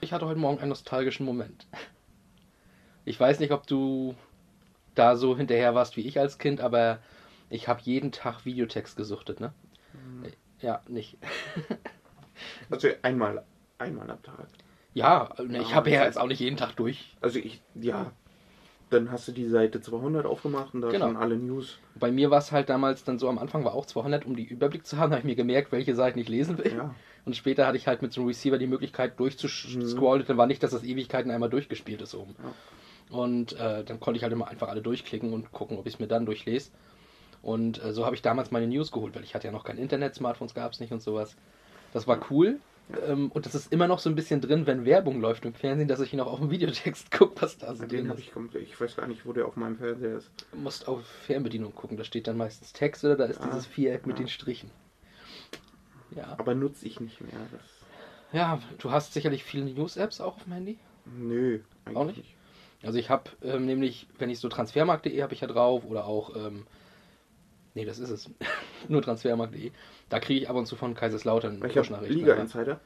Ich hatte heute Morgen einen nostalgischen Moment. Ich weiß nicht, ob du da so hinterher warst wie ich als Kind, aber ich habe jeden Tag Videotext gesuchtet, ne? Hm. Ja, nicht. Also einmal, einmal am Tag. Ja, ne, ich Ja, habe ja jetzt auch nicht jeden Tag durch. Also ich, ja. Dann hast du die Seite 200 aufgemacht und da Genau. schon alle News. Bei mir war es halt damals dann so, am Anfang war auch 200, um die Überblick zu haben, habe ich mir gemerkt, welche Seiten ich lesen will. Ja. Und später hatte ich halt mit so einem Receiver die Möglichkeit durchzuscrollen. Dann war nicht, dass das Ewigkeiten einmal durchgespielt ist oben. Und äh, dann konnte ich halt immer einfach alle durchklicken und gucken, ob ich es mir dann durchlese. Und äh, so habe ich damals meine News geholt, weil ich hatte ja noch kein Internet, Smartphones gab es nicht und sowas. Das war cool. Ähm, und das ist immer noch so ein bisschen drin, wenn Werbung läuft im Fernsehen, dass ich noch auf dem Videotext gucke, was da so Den drin habe ist. ich komplett. Ich weiß gar nicht, wo der auf meinem Fernseher ist. Du musst auf Fernbedienung gucken, da steht dann meistens Text oder da ist Ah, dieses Viereck mit ja. den Strichen. Ja. Aber nutze ich nicht mehr. Das, ja, du hast sicherlich viele News-Apps auch auf dem Handy. nö, eigentlich Auch nicht? Also ich habe ähm, nämlich, wenn ich so transfermarkt.de habe ich ja drauf oder auch, ähm, nee, das ist es, nur transfermarkt.de. Da kriege ich ab und zu von Kaiserslautern Ich Push-Nachrichten. Liga Insider,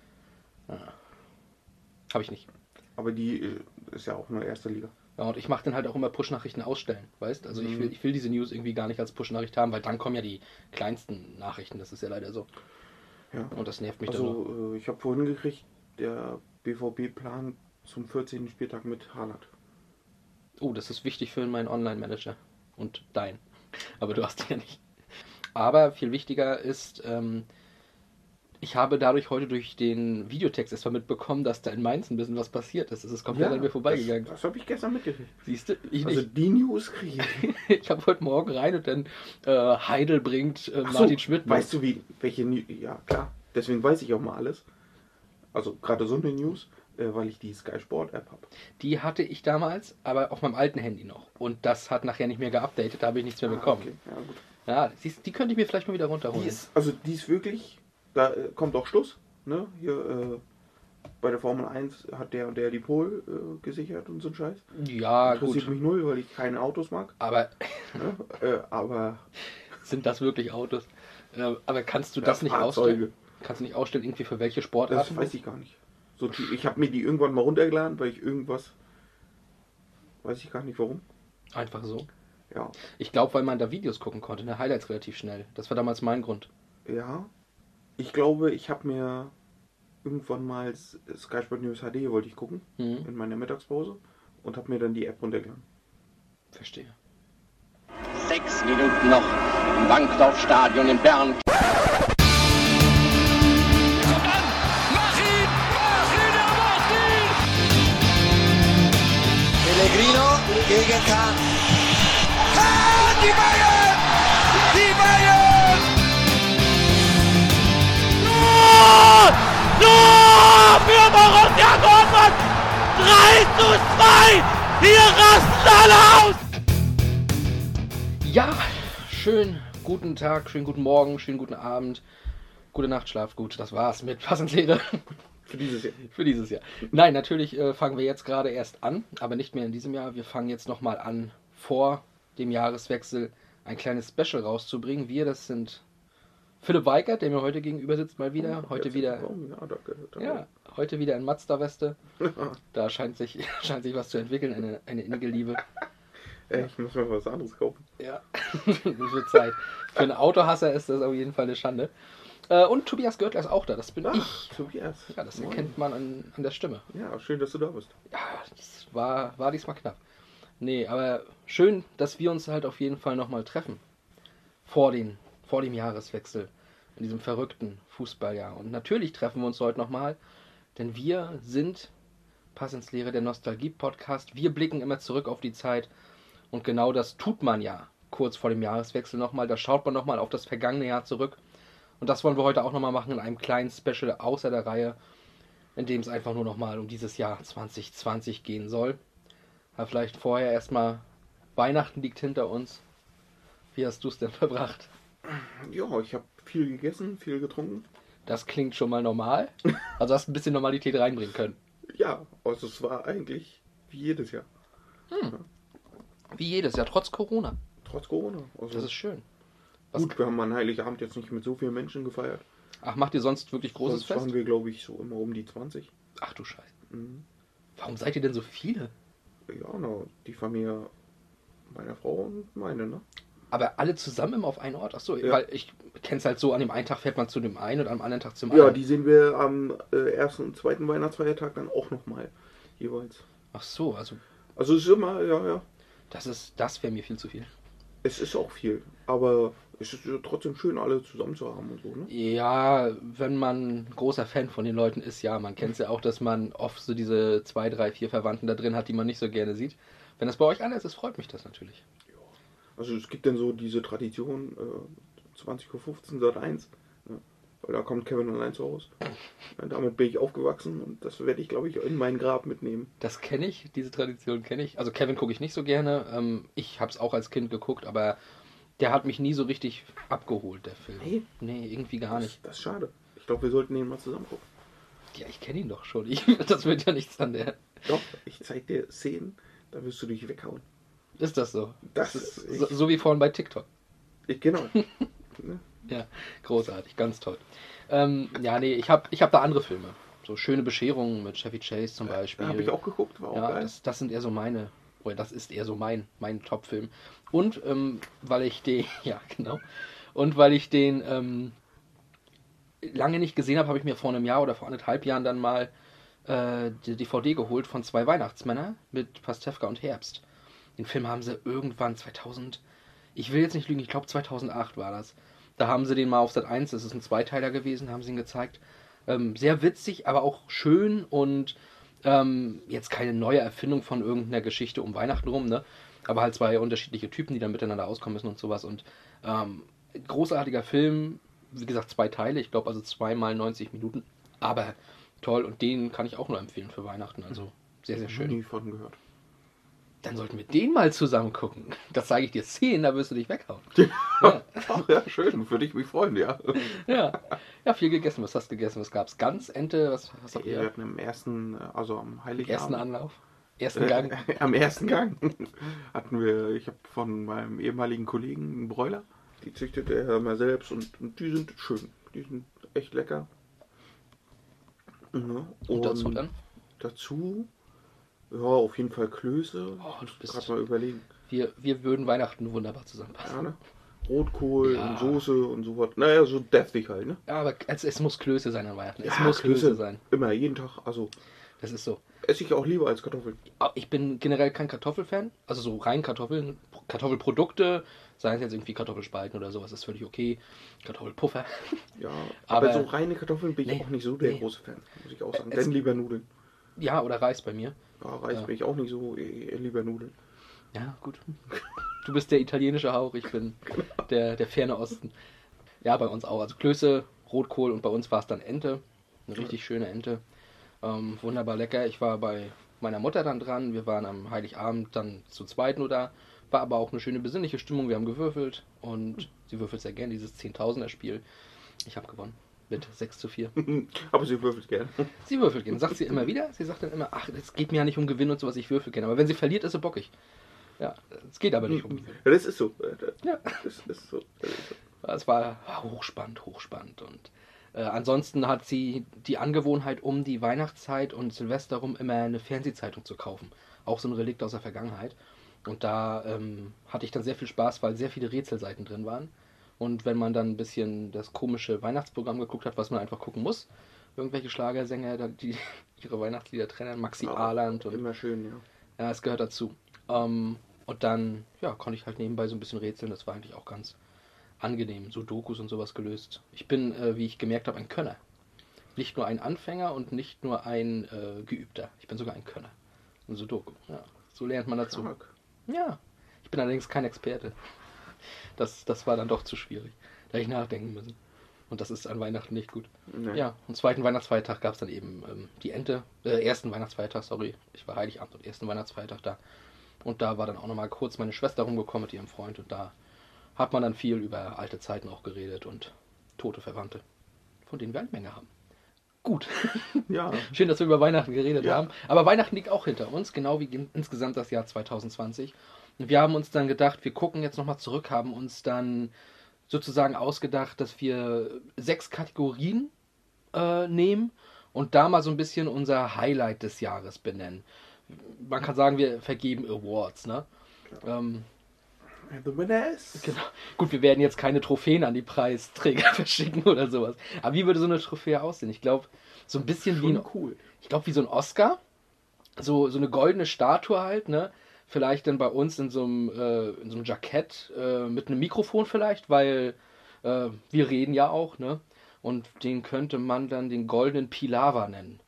Habe ich nicht. aber die äh, ist ja auch nur erste Liga. Ja, und ich mache dann halt auch immer Push-Nachrichten ausstellen, weißt? Also ich, Mhm. will, ich will diese News irgendwie gar nicht als Push-Nachricht haben, weil dann kommen ja die kleinsten Nachrichten, das ist ja leider so. Ja. Und das nervt mich dann noch. Also äh, ich habe vorhin gekriegt, der BVB plant zum 14. Spieltag mit Haaland. Oh, das ist wichtig für meinen Online-Manager und dein. Aber du hast ihn ja nicht. Aber viel wichtiger ist, ähm, ich habe dadurch heute durch den Videotext erstmal mitbekommen, dass da in Mainz ein bisschen was passiert ist. Es ist komplett an mir vorbeigegangen. Das, das habe ich gestern mitgekriegt. Siehst du? Ich Also die News kriege ich. Ich habe heute Morgen rein und dann äh, Heidel bringt äh, Ach so, Martin Schmidt. mit. Weißt du, wie, welche News? Ja, klar. Deswegen weiß ich auch mal alles. Also gerade so eine News, äh, weil ich die Sky Sport App habe. Die hatte ich damals, aber auf meinem alten Handy noch. Und das hat nachher nicht mehr geupdatet, da habe ich nichts mehr bekommen. okay. ja, gut. Ja, siehst, die könnte ich mir vielleicht mal wieder runterholen. Die ist, also die ist wirklich, da äh, kommt auch Schluss. Ne? Hier äh, bei der Formel 1 hat der und der die Pole äh, gesichert und so ein Scheiß. ja, Interessiert gut. mich null, weil ich keine Autos mag. Aber Ne? Äh, aber sind das wirklich Autos? Äh, aber kannst du das nicht Fahrzeuge, ausstellen? Kannst du nicht ausstellen, irgendwie für welche Sportarten? Das weiß ich gar nicht. So, die, ich habe mir die irgendwann mal runtergeladen, weil ich irgendwas. Weiß ich gar nicht warum. Einfach so. Ja. Ich glaube, weil man da Videos gucken konnte, ne? Highlights relativ schnell. Das war damals mein Grund. Ja. Ich glaube, ich habe mir irgendwann mal Sky Sport News HD wollte ich gucken Mhm. in meiner Mittagspause und habe mir dann die App runtergeladen. Verstehe. Sechs Minuten noch im Bankdorfstadion in Bern. Er! Pellegrino gegen Kahn. 3 zu 2! Hier rasten alle aus! Ja, schön guten Tag, schönen guten Morgen, schönen guten Abend. Gute Nacht, schlaf gut. Das war's mit Passenslehre Für dieses Jahr. für dieses Jahr. Nein, natürlich äh, fangen wir jetzt gerade erst an, aber nicht mehr in diesem Jahr. Wir fangen jetzt nochmal an, vor dem Jahreswechsel ein kleines Special rauszubringen. Wir, das sind Philipp Weigert, der mir heute gegenüber sitzt, mal wieder. Heute wieder, Oh, ja, danke. danke. ja, heute wieder in Mazda-Weste. Da scheint sich, scheint sich was zu entwickeln, eine, eine innige Liebe. Äh, ich muss mir was anderes kaufen. Ja, wird Zeit. Für einen Autohasser ist das auf jeden Fall eine Schande. Äh, und Tobias Görtler ist auch da, das bin ich. Ach, Tobias. Ja, das Moin. erkennt man an, an der Stimme. Ja, schön, dass du da bist. Ja, das war, war diesmal knapp. Nee, aber schön, dass wir uns halt auf jeden Fall nochmal treffen. Vor, den, vor dem Jahreswechsel. In diesem verrückten Fußballjahr. Und natürlich treffen wir uns heute nochmal, denn wir sind Pass ins Lehre der Nostalgie-Podcast. Wir blicken immer zurück auf die Zeit. Und genau das tut man ja kurz vor dem Jahreswechsel nochmal. Da schaut man nochmal auf das vergangene Jahr zurück. Und das wollen wir heute auch nochmal machen in einem kleinen Special außer der Reihe, in dem es einfach nur nochmal um dieses Jahr 2020 gehen soll. Aber vielleicht vorher erstmal, Weihnachten liegt hinter uns. Wie hast du es denn verbracht? Ja, ich habe viel gegessen, viel getrunken. Das klingt schon mal normal. Also hast ein bisschen Normalität reinbringen können. Ja, also es war eigentlich wie jedes Jahr. Wie jedes Jahr, trotz Corona. Trotz Corona. Also Das ist schön. Was, gut, wir haben an Heiligabend jetzt nicht mit so vielen Menschen gefeiert. ach, macht ihr sonst wirklich großes Sonst waren Fest? wir, glaube ich, so immer um die 20. Ach du Scheiße. Mhm. Warum seid ihr denn so viele? Ja, na, die Familie meiner Frau und meine, ne? Aber alle zusammen immer auf einen Ort? Achso, Ja. weil ich kenn's halt so, an dem einen Tag fährt man zu dem einen und am anderen Tag zum Ja, anderen. die sehen wir am äh, ersten und zweiten Weihnachtsfeiertag dann auch nochmal jeweils. Ach so, also Also es ist immer, ja, ja. das ist, das wäre mir viel zu viel. Es ist auch viel, aber es ist ja trotzdem schön, alle zusammen zu haben und so, ne? Ja, wenn man großer Fan von den Leuten ist, ja, man kennt es ja auch, dass man oft so diese zwei, drei, vier Verwandten da drin hat, die man nicht so gerne sieht. Wenn das bei euch anders ist, freut mich das natürlich. Also es gibt dann so diese Tradition, äh, 20.15 Uhr Sat 1, ne? weil da kommt Kevin allein zu Hause. Ja, damit bin ich aufgewachsen und das werde ich, glaube ich, in mein Grab mitnehmen. Das kenne ich, diese Tradition kenne ich. Also Kevin gucke ich nicht so gerne. Ähm, ich habe es auch als Kind geguckt, aber der hat mich nie so richtig abgeholt, der Film. Nee? Nee, irgendwie gar Das, nicht. das ist schade. Ich glaube, wir sollten den mal zusammen gucken. Ja, ich kenne ihn doch schon. Ich, das wird ja nichts an der. Doch, ich zeig dir Szenen, da wirst du dich weghauen. Ist das so? Das ist ist- so, so wie vorhin bei TikTok. Ich, genau. Ja, großartig, ganz toll. Ähm, ja, nee, ich habe ich hab da andere Filme. So schöne Bescherungen mit Chevy Chase zum Beispiel. Habe ich auch geguckt, war auch Ja, geil. das, das sind eher so meine, oder das ist eher so mein, mein Top-Film. Und ähm, weil ich den, ja genau, und weil ich den ähm, lange nicht gesehen habe, habe ich mir vor einem Jahr oder vor anderthalb Jahren dann mal äh, die DVD geholt von zwei Weihnachtsmänner mit Pastewka und Herbst. Den Film haben sie irgendwann 2000, ich will jetzt nicht lügen, ich glaube 2008 war das. Da haben sie den mal auf Sat 1, das ist ein Zweiteiler gewesen, haben sie ihn gezeigt. Ähm, sehr witzig, aber auch schön und ähm, jetzt keine neue Erfindung von irgendeiner Geschichte um Weihnachten rum, ne? Aber halt zwei unterschiedliche Typen, die dann miteinander auskommen müssen und sowas. Und ähm, großartiger Film, wie gesagt, zwei Teile, ich glaube also zweimal 90 Minuten. Aber toll und den kann ich auch nur empfehlen für Weihnachten. Also sehr, sehr schön. Nie von gehört. Dann sollten wir den mal zusammen gucken. Das zeige ich dir Szenen, da wirst du dich weghauen. ja, Ach ja, schön, würde ich mich freuen, ja. ja. ja, viel gegessen. Was hast du gegessen? Was gab's? Gans, Ente? Was, was habt Wir ihr? hatten im ersten, äh, also am Heiligabend. Ersten Anlauf? Ersten Gang? Äh, am ersten Gang hatten wir, ich habe von meinem ehemaligen Kollegen einen Bräuler. Die züchtet er mal selbst und, und die sind schön. Die sind echt lecker. Ja, Und dazu dann? Dazu, ja, auf jeden Fall Klöße. Oh, du bist- Gerade mal überlegen. Wir, wir würden Weihnachten wunderbar zusammenpassen. Ja, ne? Rotkohl Ja. und Soße und sowas. Naja, so deftig halt, ne? Ja, aber es, es muss Klöße sein an Weihnachten. Es Ja, muss Klöße sein. Immer, jeden Tag. Also Das ist so. esse ich auch lieber als Kartoffeln. Ah, Ich bin generell kein Kartoffelfan. Also so rein Kartoffeln, Kartoffelprodukte, seien es jetzt irgendwie Kartoffelspalten oder sowas, ist völlig okay. Kartoffelpuffer. Ja, aber, Aber- so reine Kartoffeln bin ich Nee, auch nicht so der nee. große Fan, muss ich auch sagen. Es- Denn lieber Nudeln. Ja, oder Reis bei mir. Ja, Reis Ja. bin ich auch nicht so, eh, lieber Nudeln. Ja, gut. Du bist der italienische Hauch, ich bin der, der ferne Osten. Ja, bei uns auch. Also Klöße, Rotkohl und bei uns war es dann Ente. Eine richtig schöne Ente. Ähm, wunderbar lecker. Ich war bei meiner Mutter dann dran. Wir waren am Heiligabend dann zu zweit nur da. War aber auch eine schöne besinnliche Stimmung. Wir haben gewürfelt und sie würfelt sehr gern dieses 10.000er Spiel. Ich habe gewonnen. Mit 6 zu 4. aber sie würfelt gerne. Sie würfelt gern. Sagt sie immer wieder. Sie sagt dann immer, ach, es geht mir ja nicht um Gewinn und sowas, ich würfel gerne. Aber wenn sie verliert, ist sie bockig. Ja, es geht aber nicht um Gewinn. Ja, das ist so. Ja. Das ist so. Das ist so. Es war hochspannend, hochspannend. Und äh, ansonsten hat sie die Angewohnheit, um die Weihnachtszeit und Silvester rum immer eine Fernsehzeitung zu kaufen. Auch so ein Relikt aus der Vergangenheit. Und da ähm, hatte ich dann sehr viel Spaß, weil sehr viele Rätselseiten drin waren. Und wenn man dann ein bisschen das komische Weihnachtsprogramm geguckt hat, was man einfach gucken muss, irgendwelche Schlagersänger, die ihre Weihnachtslieder trennen, Maxi Ja, Ahland und Immer schön, ja. ja, es gehört dazu. Ähm, und dann, ja, konnte ich halt nebenbei so ein bisschen rätseln. Das war eigentlich auch ganz angenehm. So Dokus und sowas gelöst. Ich bin, äh, wie ich gemerkt habe, ein Könner. Nicht nur ein Anfänger und nicht nur ein äh, Geübter. Ich bin sogar ein Könner. Ein Sudoku. Ja, so lernt man dazu. Stark. Ja. Ich bin allerdings kein Experte. Das, das war dann doch zu schwierig. Da hätte ich nachdenken müssen. Und das ist an Weihnachten nicht gut. Nee. Ja, und zweiten Weihnachtsfeiertag gab es dann eben ähm, die Ente. Äh, ersten Weihnachtsfeiertag, sorry. Ich war Heiligabend und ersten Weihnachtsfeiertag da. Und da war dann auch nochmal kurz meine Schwester rumgekommen mit ihrem Freund. Und da hat man dann viel über alte Zeiten auch geredet und tote Verwandte, von denen wir eine Menge haben. Gut. Ja. Schön, dass wir über Weihnachten geredet Ja. haben. Aber Weihnachten liegt auch hinter uns, genau wie in- insgesamt das Jahr 2020. Wir haben uns dann gedacht, wir gucken jetzt nochmal zurück, haben uns dann sozusagen ausgedacht, dass wir sechs Kategorien äh, nehmen und da mal so ein bisschen unser Highlight des Jahres benennen. Man kann sagen, wir vergeben Awards, ne? Ähm, The winners. genau. Gut, wir werden jetzt keine Trophäen an die Preisträger verschicken oder sowas. Aber wie würde so eine Trophäe aussehen? Ich glaube, so ein bisschen wie ein, Schon cool. ich glaube, wie so ein Oscar. So, so eine goldene Statue halt, ne? Vielleicht dann bei uns in so einem, äh, in so einem Jackett äh, mit einem Mikrofon vielleicht, weil äh, wir reden ja auch, ne? Und den könnte man dann den goldenen Pilava nennen.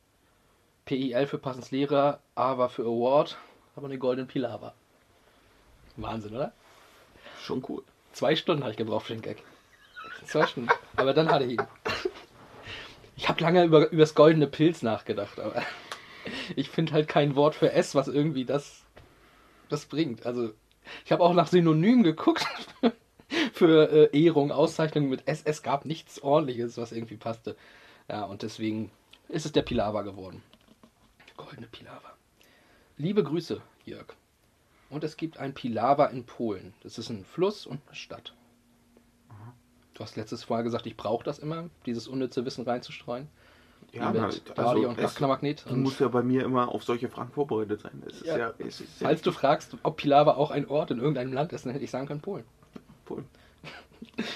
PIL für Passenslehrer, A war für Award, aber den goldenen Pilava. Wahnsinn, oder? Schon cool. Zwei Stunden habe ich gebraucht für den Gag. Zwei Stunden. Aber dann hatte ich ihn. Ich habe lange über, über das goldene Pilz nachgedacht, aber ich finde halt kein Wort für S, was irgendwie das, das bringt. Also, ich habe auch nach Synonymen geguckt für äh, Ehrung, Auszeichnungen mit S. Es gab nichts ordentliches, was irgendwie passte. Ja, und deswegen ist es der Pilava geworden. Goldene Pilava. Liebe Grüße, Jörg. Und es gibt ein Pilawa in Polen. Das ist ein Fluss und eine Stadt. Du hast letztes Mal gesagt, ich brauche das immer, dieses unnütze Wissen reinzustreuen. Ja, mit na, Radio und es- Magnet. Du Und musst ja bei mir immer auf solche Fragen vorbereitet sein. Ja. ja, falls du fragst, ob Pilawa auch ein Ort in irgendeinem Land ist, dann hätte ich sagen können Polen. Polen.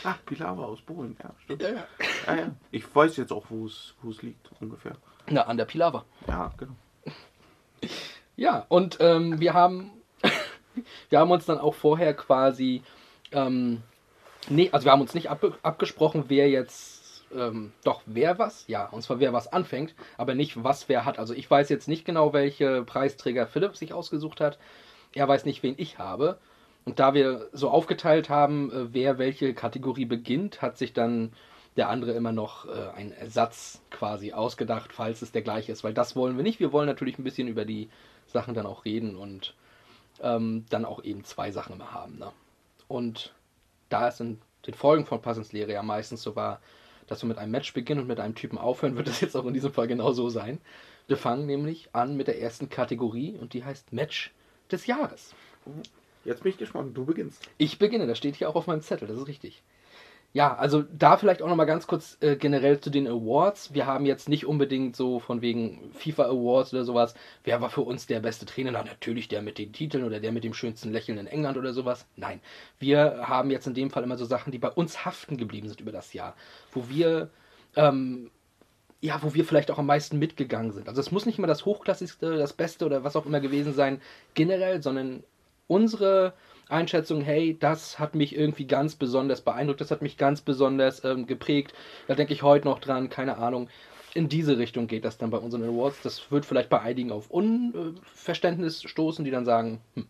Ach, Pilawa aus Polen, ja, stimmt. Ja, ja. Ja, ja. Ich weiß jetzt auch, wo es wo es liegt, ungefähr. Na, an der Pilawa. Ja, genau. Ja, und ähm, wir haben wir haben uns dann auch vorher quasi ähm, nee, also wir haben uns nicht ab, abgesprochen, wer jetzt ähm, doch wer was, ja, und zwar wer was anfängt, aber nicht was wer hat. Also ich weiß jetzt nicht genau, welche Preisträger Philipp sich ausgesucht hat. Er weiß nicht, wen ich habe. Und da wir so aufgeteilt haben, äh, wer welche Kategorie beginnt, hat sich dann der andere immer noch äh, einen Ersatz quasi ausgedacht, falls es der gleiche ist. Weil das wollen wir nicht. Wir wollen natürlich ein bisschen über die Sachen dann auch reden und ähm, dann auch eben zwei Sachen immer haben. Ne? Und da es in den Folgen von Passenslehre ja meistens so war, dass wir mit einem Match beginnen und mit einem Typen aufhören, wird das jetzt auch in diesem Fall genau so sein. Wir fangen nämlich an mit der ersten Kategorie und die heißt Match des Jahres. Jetzt bin ich gespannt. Du beginnst. Ich beginne, das steht hier auch auf meinem Zettel, das ist richtig. Ja, also da vielleicht auch nochmal ganz kurz äh, generell zu den Awards. Wir haben jetzt nicht unbedingt so von wegen FIFA Awards oder sowas. Wer war für uns der beste Trainer? Na, natürlich der mit den Titeln oder der mit dem schönsten Lächeln in England oder sowas. Nein, wir haben jetzt in dem Fall immer so Sachen, die bei uns haften geblieben sind über das Jahr. Wo wir, ähm, ja, wo wir vielleicht auch am meisten mitgegangen sind. Also es muss nicht immer das Hochklassigste, das Beste oder was auch immer gewesen sein, generell, sondern unsere Einschätzung, hey, das hat mich irgendwie ganz besonders beeindruckt, das hat mich ganz besonders ähm, geprägt. Da denke ich heute noch dran, keine Ahnung. In diese Richtung geht das dann bei unseren Awards. Das wird vielleicht bei einigen auf Unverständnis stoßen, die dann sagen, hm,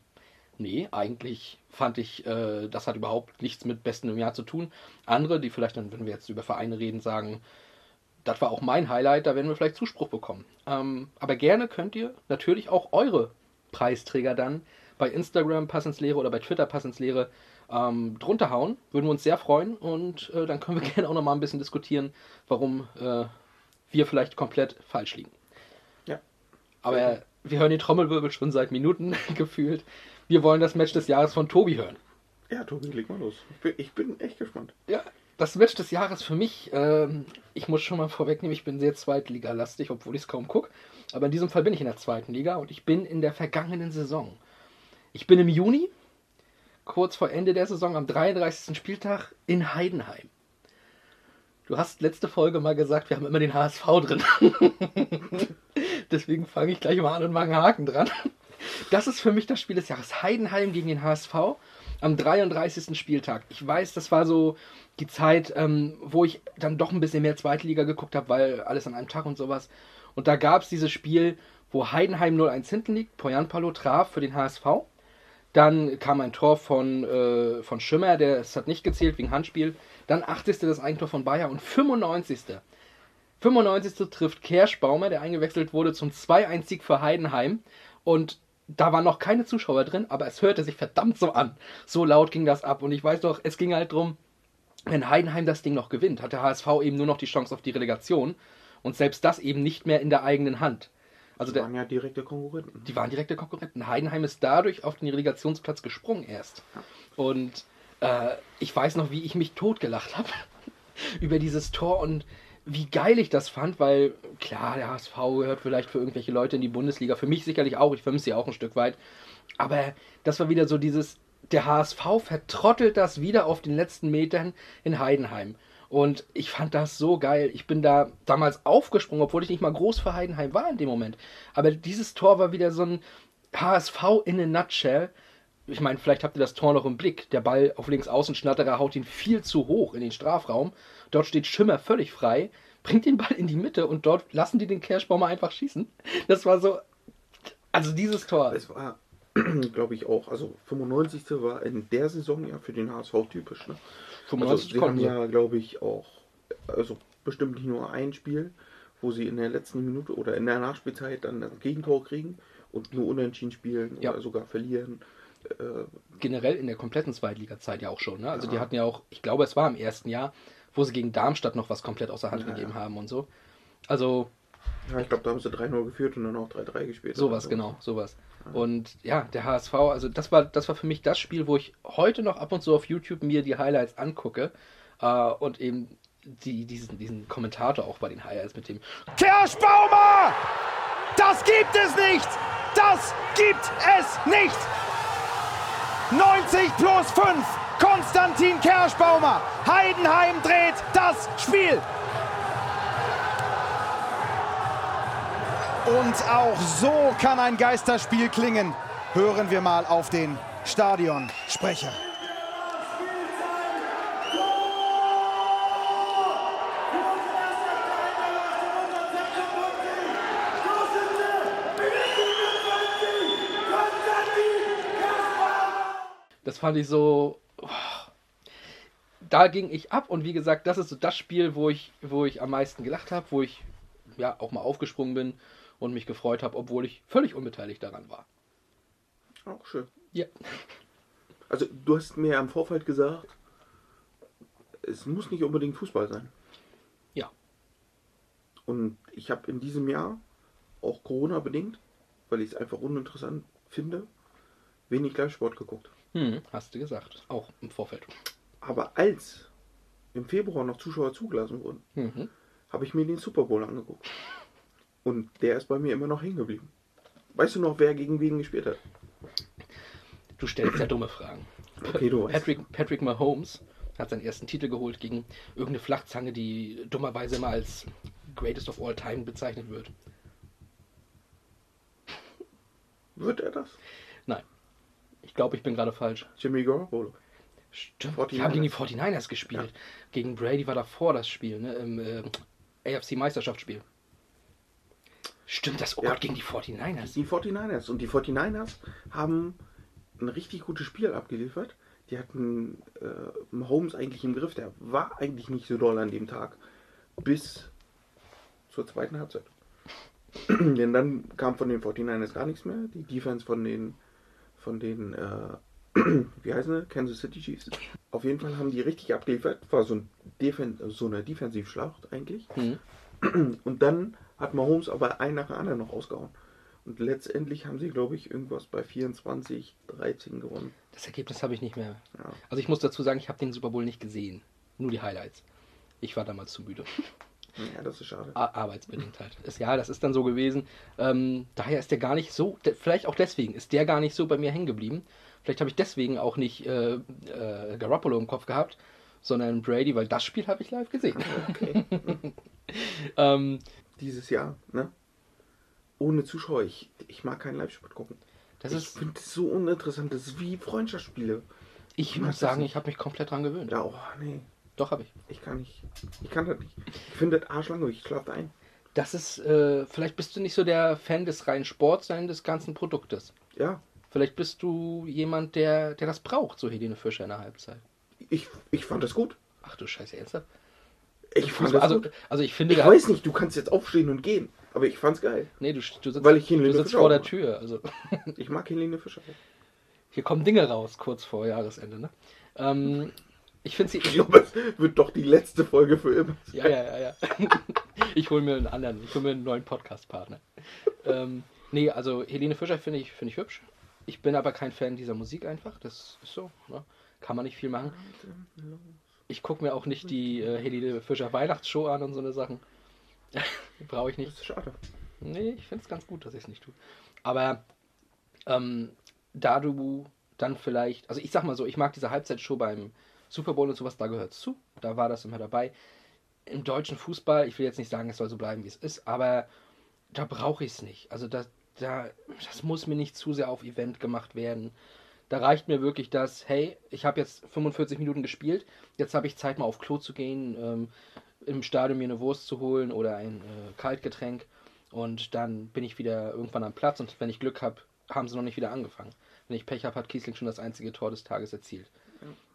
nee, eigentlich fand ich, äh, das hat überhaupt nichts mit Besten im Jahr zu tun. Andere, die vielleicht dann, wenn wir jetzt über Vereine reden, sagen, das war auch mein Highlight, da werden wir vielleicht Zuspruch bekommen. Ähm, aber gerne könnt ihr natürlich auch eure Preisträger dann bei Instagram Passenslehre oder bei Twitter Passenslehre ähm, drunter hauen. Würden wir uns sehr freuen und äh, dann können wir gerne auch nochmal ein bisschen diskutieren, warum äh, wir vielleicht komplett falsch liegen. Ja. Aber wir hören den Trommelwirbel schon seit Minuten gefühlt. Wir wollen das Match des Jahres von Tobi hören. Ja, Tobi, leg mal los. Ich bin, ich bin echt gespannt. Ja, das Match des Jahres für mich, ähm, ich muss schon mal vorwegnehmen, ich bin sehr Zweitliga-lastig, obwohl ich es kaum gucke. Aber in diesem Fall bin ich in der zweiten Liga und ich bin in der vergangenen Saison. Ich bin im Juni, kurz vor Ende der Saison, am 33. Spieltag in Heidenheim. Du hast letzte Folge mal gesagt, wir haben immer den HSV drin. Deswegen fange ich gleich mal an und mache einen Haken dran. Das ist für mich das Spiel des Jahres. Heidenheim gegen den HSV am 33. Spieltag. Ich weiß, das war so die Zeit, ähm, wo ich dann doch ein bisschen mehr Zweitliga geguckt habe, weil alles an einem Tag und sowas. Und da gab es dieses Spiel, wo Heidenheim 0-1 hinten liegt. Poyanpalo traf für den HSV. Dann kam ein Tor von, äh, von Schimmer, der es hat nicht gezählt wegen Handspiel. Dann 80. das Eigentor von Bayer und 95. 95. trifft Kerschbaumer, der eingewechselt wurde zum 2-1-Sieg für Heidenheim. Und da waren noch keine Zuschauer drin, aber es hörte sich verdammt so an. So laut ging das ab. Und ich weiß doch, es ging halt drum, wenn Heidenheim das Ding noch gewinnt, hat der HSV eben nur noch die Chance auf die Relegation. Und selbst das eben nicht mehr in der eigenen Hand. Also Das der, waren ja direkte Konkurrenten. die waren direkte Konkurrenten. Heidenheim ist dadurch auf den Relegationsplatz gesprungen erst. Und äh, ich weiß noch, wie ich mich totgelacht habe über dieses Tor und wie geil ich das fand, weil klar, der HSV gehört vielleicht für irgendwelche Leute in die Bundesliga, für mich sicherlich auch, ich vermisse sie auch ein Stück weit. Aber das war wieder so dieses, der HSV vertrottelt das wieder auf den letzten Metern in Heidenheim. Und ich fand das so geil. Ich bin da damals aufgesprungen, obwohl ich nicht mal groß für Heidenheim war in dem Moment. Aber dieses Tor war wieder so ein HSV in a nutshell. Ich meine, vielleicht habt ihr das Tor noch im Blick. Der Ball auf links außen, Schnatterer haut ihn viel zu hoch in den Strafraum. Dort steht Schimmer völlig frei, bringt den Ball in die Mitte und dort lassen die den Kerschbaumer einfach schießen. Das war so. Also dieses Tor. Es war, glaube ich, auch, also 95. war in der Saison ja für den HSV typisch. Ne? 95 also, haben ja, glaube ich, auch, also bestimmt nicht nur ein Spiel, wo sie in der letzten Minute oder in der Nachspielzeit dann ein Gegentor kriegen und nur unentschieden spielen Ja. oder sogar verlieren. Äh, generell in der kompletten Zweitliga-Zeit ja auch schon. Ne? Also die Ja. hatten ja auch, ich glaube, es war im ersten Jahr, wo sie gegen Darmstadt noch was komplett außer Hand Ja, gegeben haben und so. Also ja, ich glaube, da haben sie 3-0 geführt und dann auch 3-3 gespielt. sowas, oder so. genau, sowas. Und ja, der HSV, also das war, das war für mich das Spiel, wo ich heute noch ab und zu auf YouTube mir die Highlights angucke äh, und eben die, diesen, diesen Kommentator auch bei den Highlights mit dem Kerschbaumer! Das gibt es nicht! Das gibt es nicht! 90 plus 5. Konstantin Kerschbaumer. Heidenheim dreht das Spiel. Und auch so kann ein Geisterspiel klingen. Hören wir mal auf den Stadionsprecher. Das fand ich so. Da ging ich ab und wie gesagt, das ist so das Spiel, wo ich, wo ich am meisten gelacht habe, wo ich ja auch mal aufgesprungen bin und mich gefreut habe, obwohl ich völlig unbeteiligt daran war. Auch schön. Ja. Also, du hast mir am Vorfeld gesagt, es muss nicht unbedingt Fußball sein. Ja. Und ich habe in diesem Jahr, auch Corona bedingt, weil ich es einfach uninteressant finde, wenig Live-Sport geguckt. Hm, hast du gesagt. Auch im Vorfeld. Aber als im Februar noch Zuschauer zugelassen wurden, Mhm. habe ich mir den Super Bowl angeguckt. Und der ist bei mir immer noch hängen geblieben. Weißt du noch, wer gegen wen gespielt hat? Du stellst ja dumme Fragen. Okay, du weißt. Patrick, Patrick Mahomes hat seinen ersten Titel geholt gegen irgendeine Flachzange, die dummerweise immer als Greatest of All Time bezeichnet wird. Wird er das? Nein. Ich glaube, ich bin gerade falsch. Jimmy Garoppolo. Stimmt. 49ers. Die haben gegen die 49ers gespielt. Gegen Brady war davor das Spiel, ne? Im äh, AFC-Meisterschaftsspiel. Stimmt, das oh Ja. Gott, gegen die 49ers. Die 49ers. Und die 49ers haben ein richtig gutes Spiel abgeliefert. Die hatten äh, Mahomes eigentlich im Griff. Der war eigentlich nicht so doll an dem Tag. Bis zur zweiten Halbzeit. Denn dann kam von den 49ers gar nichts mehr. Die Defense von den, von den, äh, wie heißen sie? Kansas City Chiefs. Auf jeden Fall haben die richtig abgeliefert. War so, ein Defen so eine Defensivschlacht eigentlich. Mhm. Und dann hat Mahomes aber einen nach dem anderen noch ausgehauen. Und letztendlich haben sie, glaube ich, irgendwas bei 24, 13 gewonnen. Das Ergebnis habe ich nicht mehr. Ja. Also ich muss dazu sagen, ich habe den Super Bowl nicht gesehen. Nur die Highlights. Ich war damals zu müde. ja, das ist schade. Ar- Arbeitsbedingt halt. Ist, ja, das ist dann so gewesen. Ähm, daher ist der gar nicht so, vielleicht auch deswegen, ist der gar nicht so bei mir hängen geblieben. Vielleicht habe ich deswegen auch nicht äh, äh, Garoppolo im Kopf gehabt, sondern Brady, weil das Spiel habe ich live gesehen. Okay. ähm, Dieses Jahr, ne? Ohne Zuschauer. Ich, ich mag keinen Live-Sport gucken. das ich ist, finde es so uninteressant. Das ist wie Freundschaftsspiele. ich muss sagen, ich habe mich komplett dran gewöhnt. Ja, oh, nee. Doch, habe ich. Ich kann nicht. Ich kann das nicht. Ich finde das arschlangweilig. Ich schlafe ein. Das ist, äh, vielleicht bist du nicht so der Fan des reinen Sports, sondern des ganzen Produktes. Ja. Vielleicht bist du jemand, der, der das braucht, so Helene Fischer in der Halbzeit. Ich, ich fand das gut. Ach du Scheiße, ernsthaft? Ich fand das Also, gut. also ich finde Ich weiß nicht, du kannst jetzt aufstehen und gehen. Aber ich fand's geil. Nee, du, du sitzt, Weil ich Helene du sitzt Fischer vor der. Tür. Also Ich mag Helene Fischer. hier kommen Dinge raus, kurz vor Jahresende. Ne? Ähm, ich finde sie. Ich glaube, es wird doch die letzte Folge für immer. Ja, ja, ja, ja. Ich hole mir einen anderen, ich hole mir einen neuen Podcast-Partner. Ähm, nee, also Helene Fischer finde ich, finde ich hübsch. Ich bin aber kein Fan dieser Musik einfach. Das ist so. Ne? Kann man nicht viel machen. Ich gucke mir auch nicht die äh, Helene Fischer Weihnachtsshow an und so eine Sachen. Brauche ich Das nicht. ist schade. Nee, ich finde es ganz gut, dass ich es nicht tue. Aber ähm, da du dann vielleicht, also ich sag mal so, ich mag diese Halbzeitshow beim Super Bowl und sowas, da gehört zu. Da war das immer dabei. Im deutschen Fußball, ich will jetzt nicht sagen, es soll so bleiben, wie es ist, aber da brauche ich es nicht. Also da, da, das muss mir nicht zu sehr auf Event gemacht werden. Da reicht mir wirklich das, hey, ich habe jetzt 45 Minuten gespielt, jetzt habe ich Zeit mal auf Klo zu gehen, ähm, im Stadion mir eine Wurst zu holen oder ein äh, Kaltgetränk und dann bin ich wieder irgendwann am Platz und wenn ich Glück habe, haben sie noch nicht wieder angefangen. Wenn ich Pech habe, hat Kiesling schon das einzige Tor des Tages erzielt.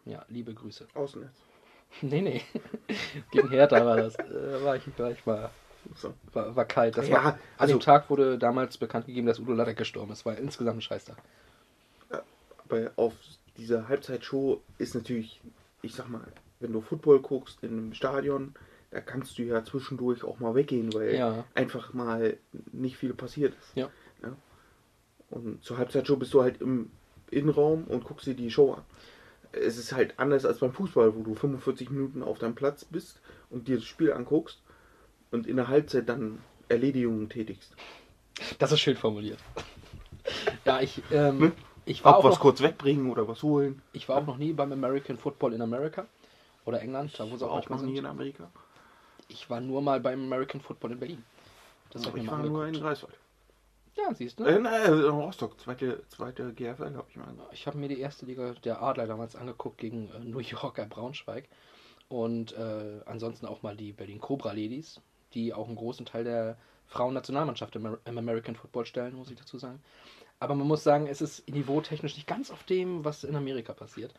Ja, liebe Grüße. Außennetz. Nee, nee. Gegen Hertha war das. Äh, war, ich, war ich mal. War, war kalt. Das Ja, war, an also- dem Tag wurde damals bekannt gegeben, dass Udo Lattek gestorben ist. War insgesamt ein Scheißtag. Aber auf dieser Halbzeitshow ist natürlich, ich sag mal, wenn du Football guckst in einem Stadion, da kannst du ja zwischendurch auch mal weggehen, weil Ja. einfach mal nicht viel passiert ist. Ja. Und zur Halbzeitshow bist du halt im Innenraum und guckst dir die Show an. Es ist halt anders als beim Fußball, wo du 45 Minuten auf deinem Platz bist und dir das Spiel anguckst und in der Halbzeit dann Erledigungen tätigst. Das ist schön formuliert. ja, ich, ähm, Ne? Ich, war Ob auch was noch, kurz wegbringen oder was holen. ich war auch noch nie beim American Football in Amerika. Oder England, da wo sie auch, auch noch nie sind. in Amerika. Ich war nur mal beim American Football in Berlin. Das ich war mal nur in. Greifswald. Ja, siehst du. Äh, nein, in Rostock, zweite, zweite GFL habe ich mal. Ich habe mir die erste Liga der Adler damals angeguckt gegen äh, New Yorker Braunschweig. Und äh, ansonsten auch mal die Berlin Cobra Ladies, die auch einen großen Teil der Frauennationalmannschaft im, im American Football stellen, muss ich dazu sagen. Aber man muss sagen, es ist niveautechnisch nicht ganz auf dem, was in Amerika passiert.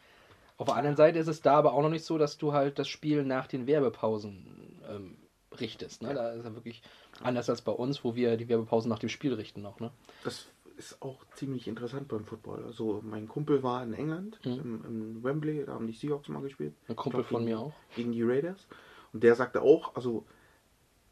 Auf der anderen Seite ist es da aber auch noch nicht so, dass du halt das Spiel nach den Werbepausen ähm, richtest. Ne? Da ist ja wirklich anders als bei uns, wo wir die Werbepausen nach dem Spiel richten noch. Ne? Das ist auch ziemlich interessant beim Football. Also mein Kumpel war in England, Mhm. im, im Wembley, da haben die Seahawks mal gespielt. Ein Kumpel glaub, von gegen- mir auch. Gegen die Raiders. Und der sagte auch, also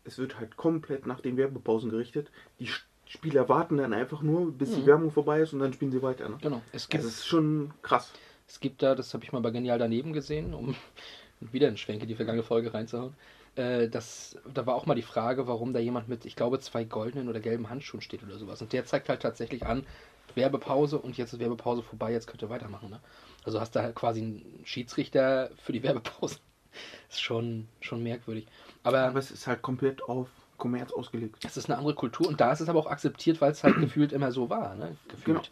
es wird halt komplett nach den Werbepausen gerichtet. Die Spieler warten dann einfach nur, bis die Mhm. Werbung vorbei ist und dann spielen sie weiter. Ne? Genau. Es gibt Das ist schon krass. Es gibt da, das habe ich mal bei Genial daneben gesehen, um wieder einen Schwenk in die vergangene Folge reinzuhauen. Äh, das, da war auch mal die Frage, warum da jemand mit, ich glaube, zwei goldenen oder gelben Handschuhen steht oder sowas. Und der zeigt halt tatsächlich an, Werbepause und jetzt ist Werbepause vorbei, jetzt könnt ihr weitermachen. Ne? Also hast du halt quasi einen Schiedsrichter für die Werbepause. Ist schon, schon merkwürdig. Aber Aber es ist halt komplett auf Kommerz ausgelegt. es ist eine andere Kultur und da ist es aber auch akzeptiert, weil es halt gefühlt immer so war, ne? Gefühlt. Genau.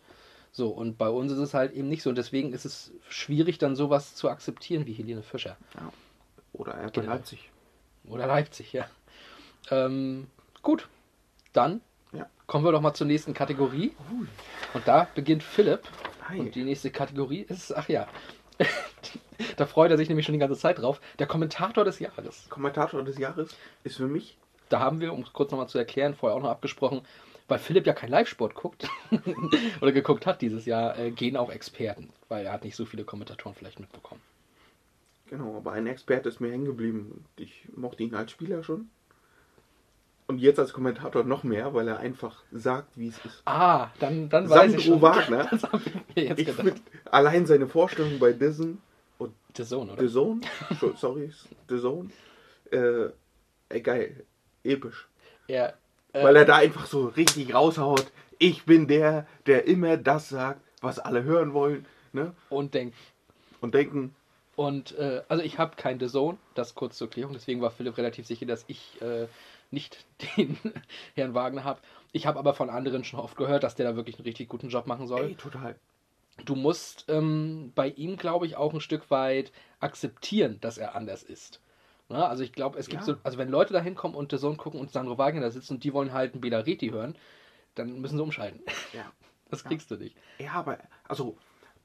So, und bei uns ist es halt eben nicht so. Und deswegen ist es schwierig, dann sowas zu akzeptieren wie Helene Fischer. Oder er bei Genau. Leipzig. Oder Leipzig, ja. Ähm, gut, dann Ja. kommen wir doch mal zur nächsten Kategorie. Und da beginnt Philipp. Hi. Und die nächste Kategorie ist, ach ja, da freut er sich nämlich schon die ganze Zeit drauf, der Kommentator des Jahres. Kommentator des Jahres ist für mich Da haben wir, um es kurz nochmal zu erklären, vorher auch noch abgesprochen, weil Philipp ja kein Live-Sport guckt oder geguckt hat dieses Jahr, äh, gehen auch Experten, weil er hat nicht so viele Kommentatoren vielleicht mitbekommen. Genau, aber ein Experte ist mir hängen geblieben. Ich mochte ihn als Spieler schon. Und jetzt als Kommentator noch mehr, weil er einfach sagt, wie es ist. Ah, dann, dann weiß ich schon. Wagner. Das habe ich mir jetzt Ich gedacht. allein seine Vorstellung bei Dissen und The Zone, oder? The Zone, so- sorry, The Zone, äh, ey, geil, episch. Ja, äh, Weil er da einfach so richtig raushaut. Ich bin der, der immer das sagt, was alle hören wollen. Ne? und denkt. Und denken, Und äh, also ich habe kein The Zone, das kurz zur Klärung, deswegen war Philipp relativ sicher, dass ich äh, nicht den Herrn Wagner habe. Ich habe aber von anderen schon oft gehört, dass der da wirklich einen richtig guten Job machen soll. ey, total. Du musst ähm, bei ihm, glaube ich, auch ein Stück weit akzeptieren, dass er anders ist. Na, also ich glaube, es gibt Ja. so, also wenn Leute da hinkommen und The Zone gucken und Sandro Wagner da sitzt und die wollen halt einen Bela Reti hören, dann müssen sie umschalten. Ja. Das kriegst du nicht. Ja, aber also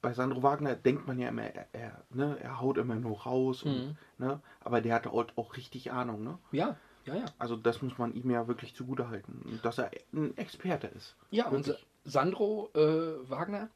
bei Sandro Wagner denkt man ja immer, er, er, ne, er haut immer nur raus. Mhm. Und, ne, aber der hat auch, auch richtig Ahnung. Ne? Ja, ja, ja. Also das muss man ihm ja wirklich zugutehalten, dass er ein Experte ist. Ja, und Wirklich. Sandro äh, Wagner,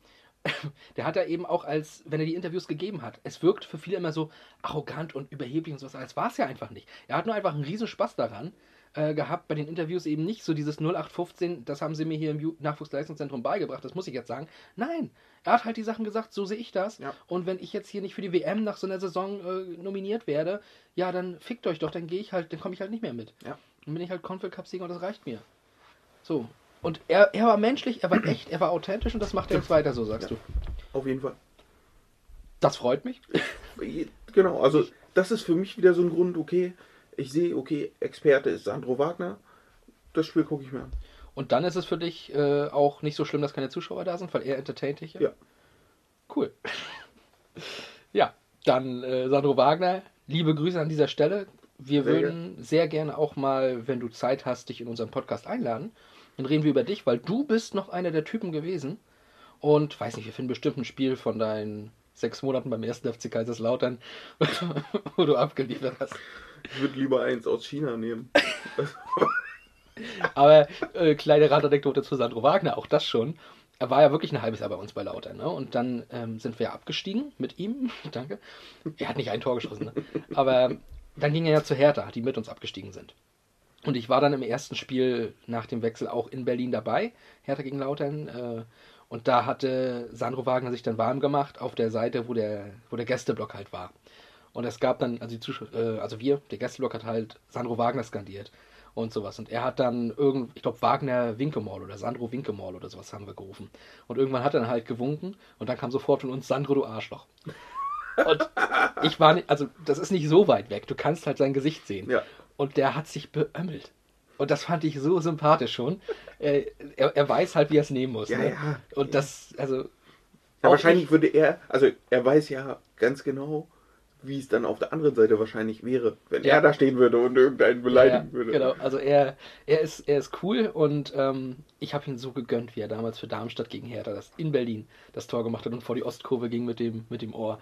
der hat da eben auch als, wenn er die Interviews gegeben hat, es wirkt für viele immer so arrogant und überheblich und sowas, als war es ja einfach nicht. Er hat nur einfach einen riesen Spaß daran, äh, gehabt bei den Interviews eben nicht so dieses 0815, das haben sie mir hier im Nachwuchsleistungszentrum beigebracht, das muss ich jetzt sagen. Nein, er hat halt die Sachen gesagt, so sehe ich das. Ja. Und wenn ich jetzt hier nicht für die WM nach so einer Saison äh, nominiert werde, ja, dann fickt euch doch, dann gehe ich halt, dann komme ich halt nicht mehr mit. Ja. Dann bin ich halt Confed Cup Sieger und das reicht mir. So. Und er, er war menschlich, er war echt, er war authentisch und das macht er jetzt weiter so, sagst Ja. du. Auf jeden Fall. Das freut mich. Genau, also das ist für mich wieder so ein Grund, okay, ich sehe, okay, Experte ist Sandro Wagner. Das Spiel gucke ich mir an. Und dann ist es für dich äh, auch nicht so schlimm, dass keine Zuschauer da sind, weil er entertaint dich. Ja. Cool. ja, dann äh, Sandro Wagner, liebe Grüße an dieser Stelle. Wir Sehr würden sehr gerne auch mal, wenn du Zeit hast, dich in unseren Podcast einladen. Dann reden wir über dich, weil du bist noch einer der Typen gewesen. Und weiß nicht, wir finden bestimmt ein Spiel von deinen sechs Monaten beim ersten FC Kaiserslautern, wo du abgeliefert hast. Ich würde lieber eins aus China nehmen. Aber äh, kleine Radanekdote zu Sandro Wagner, auch das schon. Er war ja wirklich ein halbes Jahr bei uns bei Lautern. Ne? Und dann ähm, sind wir abgestiegen mit ihm. Danke. Er hat nicht ein Tor geschossen. Ne? Aber dann ging er ja zu Hertha, die mit uns abgestiegen sind. Und ich war dann im ersten Spiel nach dem Wechsel auch in Berlin dabei. Hertha gegen Lautern. Äh, und da hatte Sandro Wagner sich dann warm gemacht auf der Seite, wo der, wo der Gästeblock halt war. Und es gab dann, also, die Zuschauer, äh, also wir, der Gästeblock hat halt Sandro Wagner skandiert und sowas. Und er hat dann irgend, ich glaube Wagner Winkemall oder Sandro Winkemall oder sowas haben wir gerufen. Und irgendwann hat er dann halt gewunken und dann kam sofort von uns Sandro, du Arschloch. Und ich war nicht, also das ist nicht so weit weg. Du kannst halt sein Gesicht sehen. Ja. Und der hat sich beömmelt. Und das fand ich so sympathisch schon. Er, er, weiß halt, wie er es nehmen muss. Ja, ne? ja. Und das, also. Ja, wahrscheinlich ich- würde er, also er weiß ja ganz genau, wie es dann auf der anderen Seite wahrscheinlich wäre, wenn Ja. er da stehen würde und irgendeinen beleidigen ja, würde. Genau, also er, er, ist, er ist cool und ähm, ich habe ihn so gegönnt, wie er damals für Darmstadt gegen Hertha das in Berlin das Tor gemacht hat und vor die Ostkurve ging mit dem, mit dem Ohr.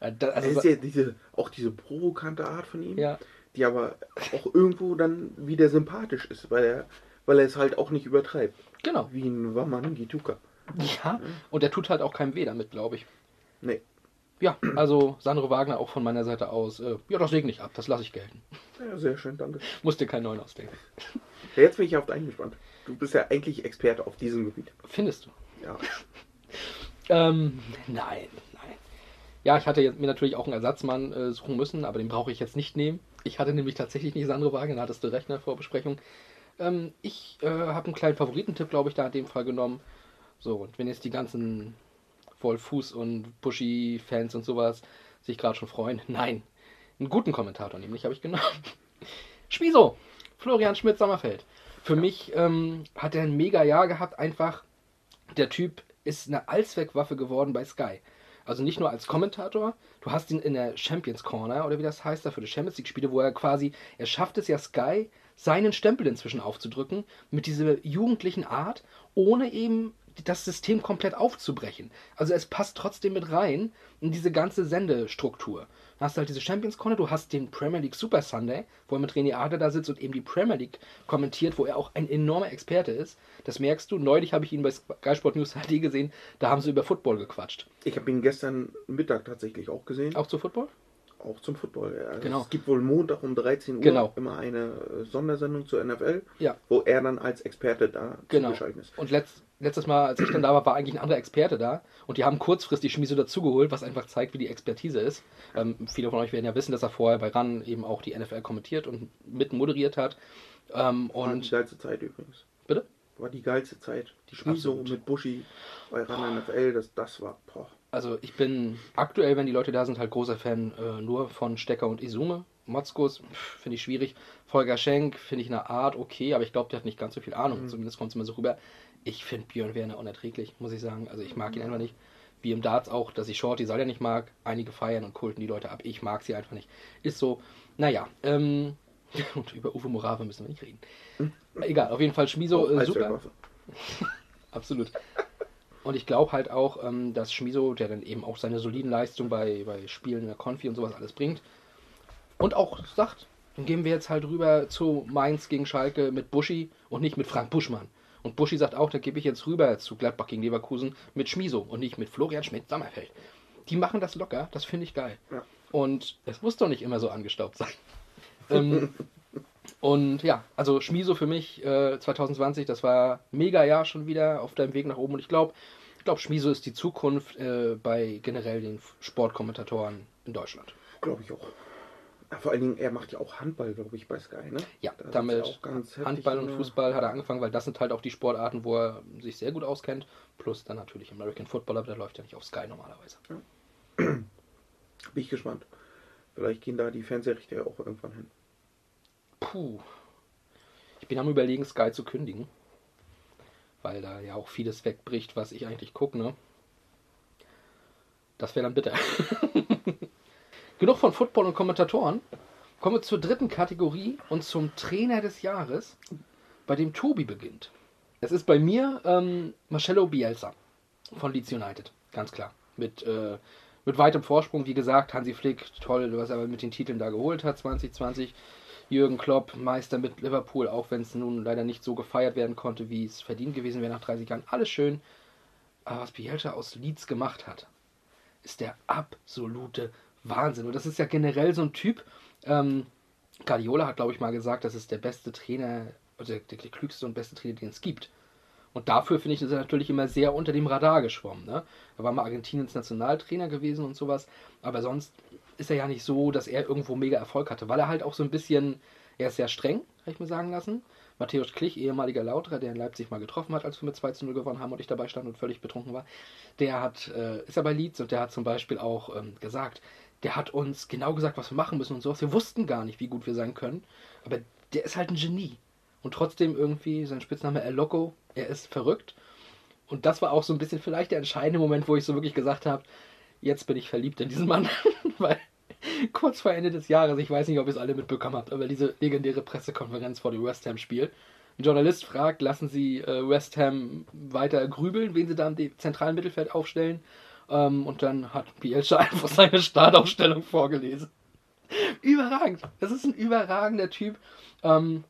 Äh, da, Also also, ist ja diese, auch diese provokante Art von ihm, Ja. Die aber auch irgendwo dann wieder sympathisch ist, weil er, weil er es halt auch nicht übertreibt. genau. Wie ein Waman Gituka. Ja, und er tut halt auch keinem weh damit, glaube ich. Nee. Ja, also Sandro Wagner auch von meiner Seite aus. Äh, ja, das segne ich ab, das lasse ich gelten. Ja, sehr schön, danke. Musst dir keinen neuen ausdenken. Ja, jetzt bin ich auf deinen gespannt. Du bist ja eigentlich Experte auf diesem Gebiet. Findest du? Ja. Ähm, nein, nein. Ja, ich hatte jetzt mir natürlich auch einen Ersatzmann äh, suchen müssen, aber den brauche ich jetzt nicht nehmen. Ich hatte nämlich tatsächlich nicht Sandro Wagner, da hattest du recht in der Vorbesprechung. Ähm, ich äh, habe einen kleinen Favoritentipp, glaube ich, da in dem Fall genommen. So, und wenn jetzt die ganzen Vollfuß- und Buschi-Fans und sowas sich gerade schon freuen, nein, einen guten Kommentator nämlich habe ich genommen. Schmiso, Florian Schmidt-Sommerfeld. Für mich ähm, hat er ein mega Jahr gehabt, einfach der Typ ist eine Allzweckwaffe geworden bei Sky. Also nicht nur als Kommentator, du hast ihn in der Champions Corner oder wie das heißt, da für die Champions League Spiele, wo er quasi, er schafft es ja Sky, seinen Stempel inzwischen aufzudrücken, mit dieser jugendlichen Art, ohne eben das System komplett aufzubrechen. Also es passt trotzdem mit rein in diese ganze Sendestruktur. Du hast halt diese Champions Corner, du hast den Premier League Super Sunday, wo er mit René Adler da sitzt und eben die Premier League kommentiert, wo er auch ein enormer Experte ist. Das merkst du. Neulich habe ich ihn bei Sky Sport News HD gesehen, da haben sie über Football gequatscht. Ich habe ihn gestern Mittag tatsächlich auch gesehen. Auch zu Football? Auch zum Football. Ja. Also Genau. Es gibt wohl Montag um 13 Uhr Genau. immer eine Sondersendung zur NFL, Ja. wo er dann als Experte da Genau. zugeschaltet ist. Und letzt, letztes Mal, als ich dann da war, war eigentlich ein anderer Experte da. Und die haben kurzfristig Schmiso dazugeholt, was einfach zeigt, wie die Expertise ist. Ähm, viele von euch werden ja wissen, dass er vorher bei RAN eben auch die NFL kommentiert und mit moderiert hat. Ähm, War die und geilste Zeit übrigens. bitte? War die geilste Zeit. Die Schmiso Absolut. mit Buschi bei RAN NFL, das, das war. Boah. Also ich bin aktuell, wenn die Leute da sind, halt großer Fan äh, nur von Stecker und Izume. Motzkus pff, finde ich schwierig. Volker Schenk finde ich eine Art okay, aber ich glaube, der hat nicht ganz so viel Ahnung. Zumindest kommt es immer so rüber. Ich finde Björn Werner unerträglich, muss ich sagen. Also ich mag ihn einfach nicht. Wie im Darts auch, dass ich Shorty Salja nicht mag. Einige feiern und kulten die Leute ab. Ich mag sie einfach nicht. Ist so. Naja, ähm, und über Uwe Morave müssen wir nicht reden. Egal, auf jeden Fall Schmiso, äh, Als super. Absolut. Und ich glaube halt auch, ähm, dass Schmiso, der dann eben auch seine soliden Leistungen bei, bei Spielen in der Konfi und sowas alles bringt, und auch sagt, dann gehen wir jetzt halt rüber zu Mainz gegen Schalke mit Buschi und nicht mit Frank Buschmann. Und Buschi sagt auch, da gebe ich jetzt rüber zu Gladbach gegen Leverkusen mit Schmiso und nicht mit Florian Schmidt-Sommerfeld. Die machen das locker, das finde ich geil. Ja. Und es muss doch nicht immer so angestaubt sein. ähm, Und ja, also Schmiso für mich äh, 2020, das war mega Jahr schon wieder auf deinem Weg nach oben. Und ich glaube, ich glaube, Schmiso ist die Zukunft äh, bei generell den Sportkommentatoren in Deutschland. Glaube ich auch. Ja, Vor allen Dingen, er macht ja auch Handball, glaube ich, bei Sky, ne? Ja, Da damit auch ganz heftig Handball und Fußball hat er angefangen, weil das sind halt auch die Sportarten, wo er sich sehr gut auskennt. Plus dann natürlich American Football, aber der läuft ja nicht auf Sky normalerweise. Bin ich gespannt. Vielleicht gehen da die Fernsehrechte ja auch irgendwann hin. Puh. Ich bin am überlegen, Sky zu kündigen. Weil da ja auch vieles wegbricht, was ich eigentlich gucke, ne? Das wäre dann bitter. Genug von Football und Kommentatoren. Kommen wir zur dritten Kategorie und zum Trainer des Jahres, bei dem Tobi beginnt. Es ist bei mir ähm, Marcello Bielsa von Leeds United, ganz klar. Mit, äh, mit weitem Vorsprung, wie gesagt, Hansi Flick, toll, was er mit den Titeln da geholt hat 2020. Jürgen Klopp, Meister mit Liverpool, auch wenn es nun leider nicht so gefeiert werden konnte, wie es verdient gewesen wäre nach 30 Jahren. Alles schön. Aber was Bielsa aus Leeds gemacht hat, ist der absolute Wahnsinn. Und das ist ja generell so ein Typ. Ähm, Guardiola hat, glaube ich, mal gesagt, das ist der beste Trainer, also der, der, klügste und beste Trainer, den es gibt. Und dafür finde ich, ist er natürlich immer sehr unter dem Radar geschwommen. Ne? Er war mal Argentiniens Nationaltrainer gewesen und sowas. Aber sonst ist er ja nicht so, dass er irgendwo mega Erfolg hatte, weil er halt auch so ein bisschen, er ist sehr streng, habe ich mir sagen lassen. Matthäus Klich, ehemaliger Lauterer, der in Leipzig mal getroffen hat, als wir mit 2 zu 0 gewonnen haben und ich dabei stand und völlig betrunken war, der hat, äh, ist ja bei Leeds und der hat zum Beispiel auch ähm, gesagt, der hat uns genau gesagt, was wir machen müssen und sowas. Wir wussten gar nicht, wie gut wir sein können, aber der ist halt ein Genie. Und trotzdem irgendwie, sein Spitzname El Loco, er ist verrückt. Und das war auch so ein bisschen vielleicht der entscheidende Moment, wo ich so wirklich gesagt habe, jetzt bin ich verliebt in diesen Mann. Weil kurz vor Ende des Jahres, ich weiß nicht, ob ihr es alle mitbekommen habt, aber diese legendäre Pressekonferenz vor dem West Ham-Spiel. Ein Journalist fragt, lassen Sie äh, West Ham weiter grübeln, wen Sie da im zentralen Mittelfeld aufstellen. Ähm, und dann hat Bielsa einfach seine Startaufstellung vorgelesen. Überragend. Das ist ein überragender Typ. Ähm,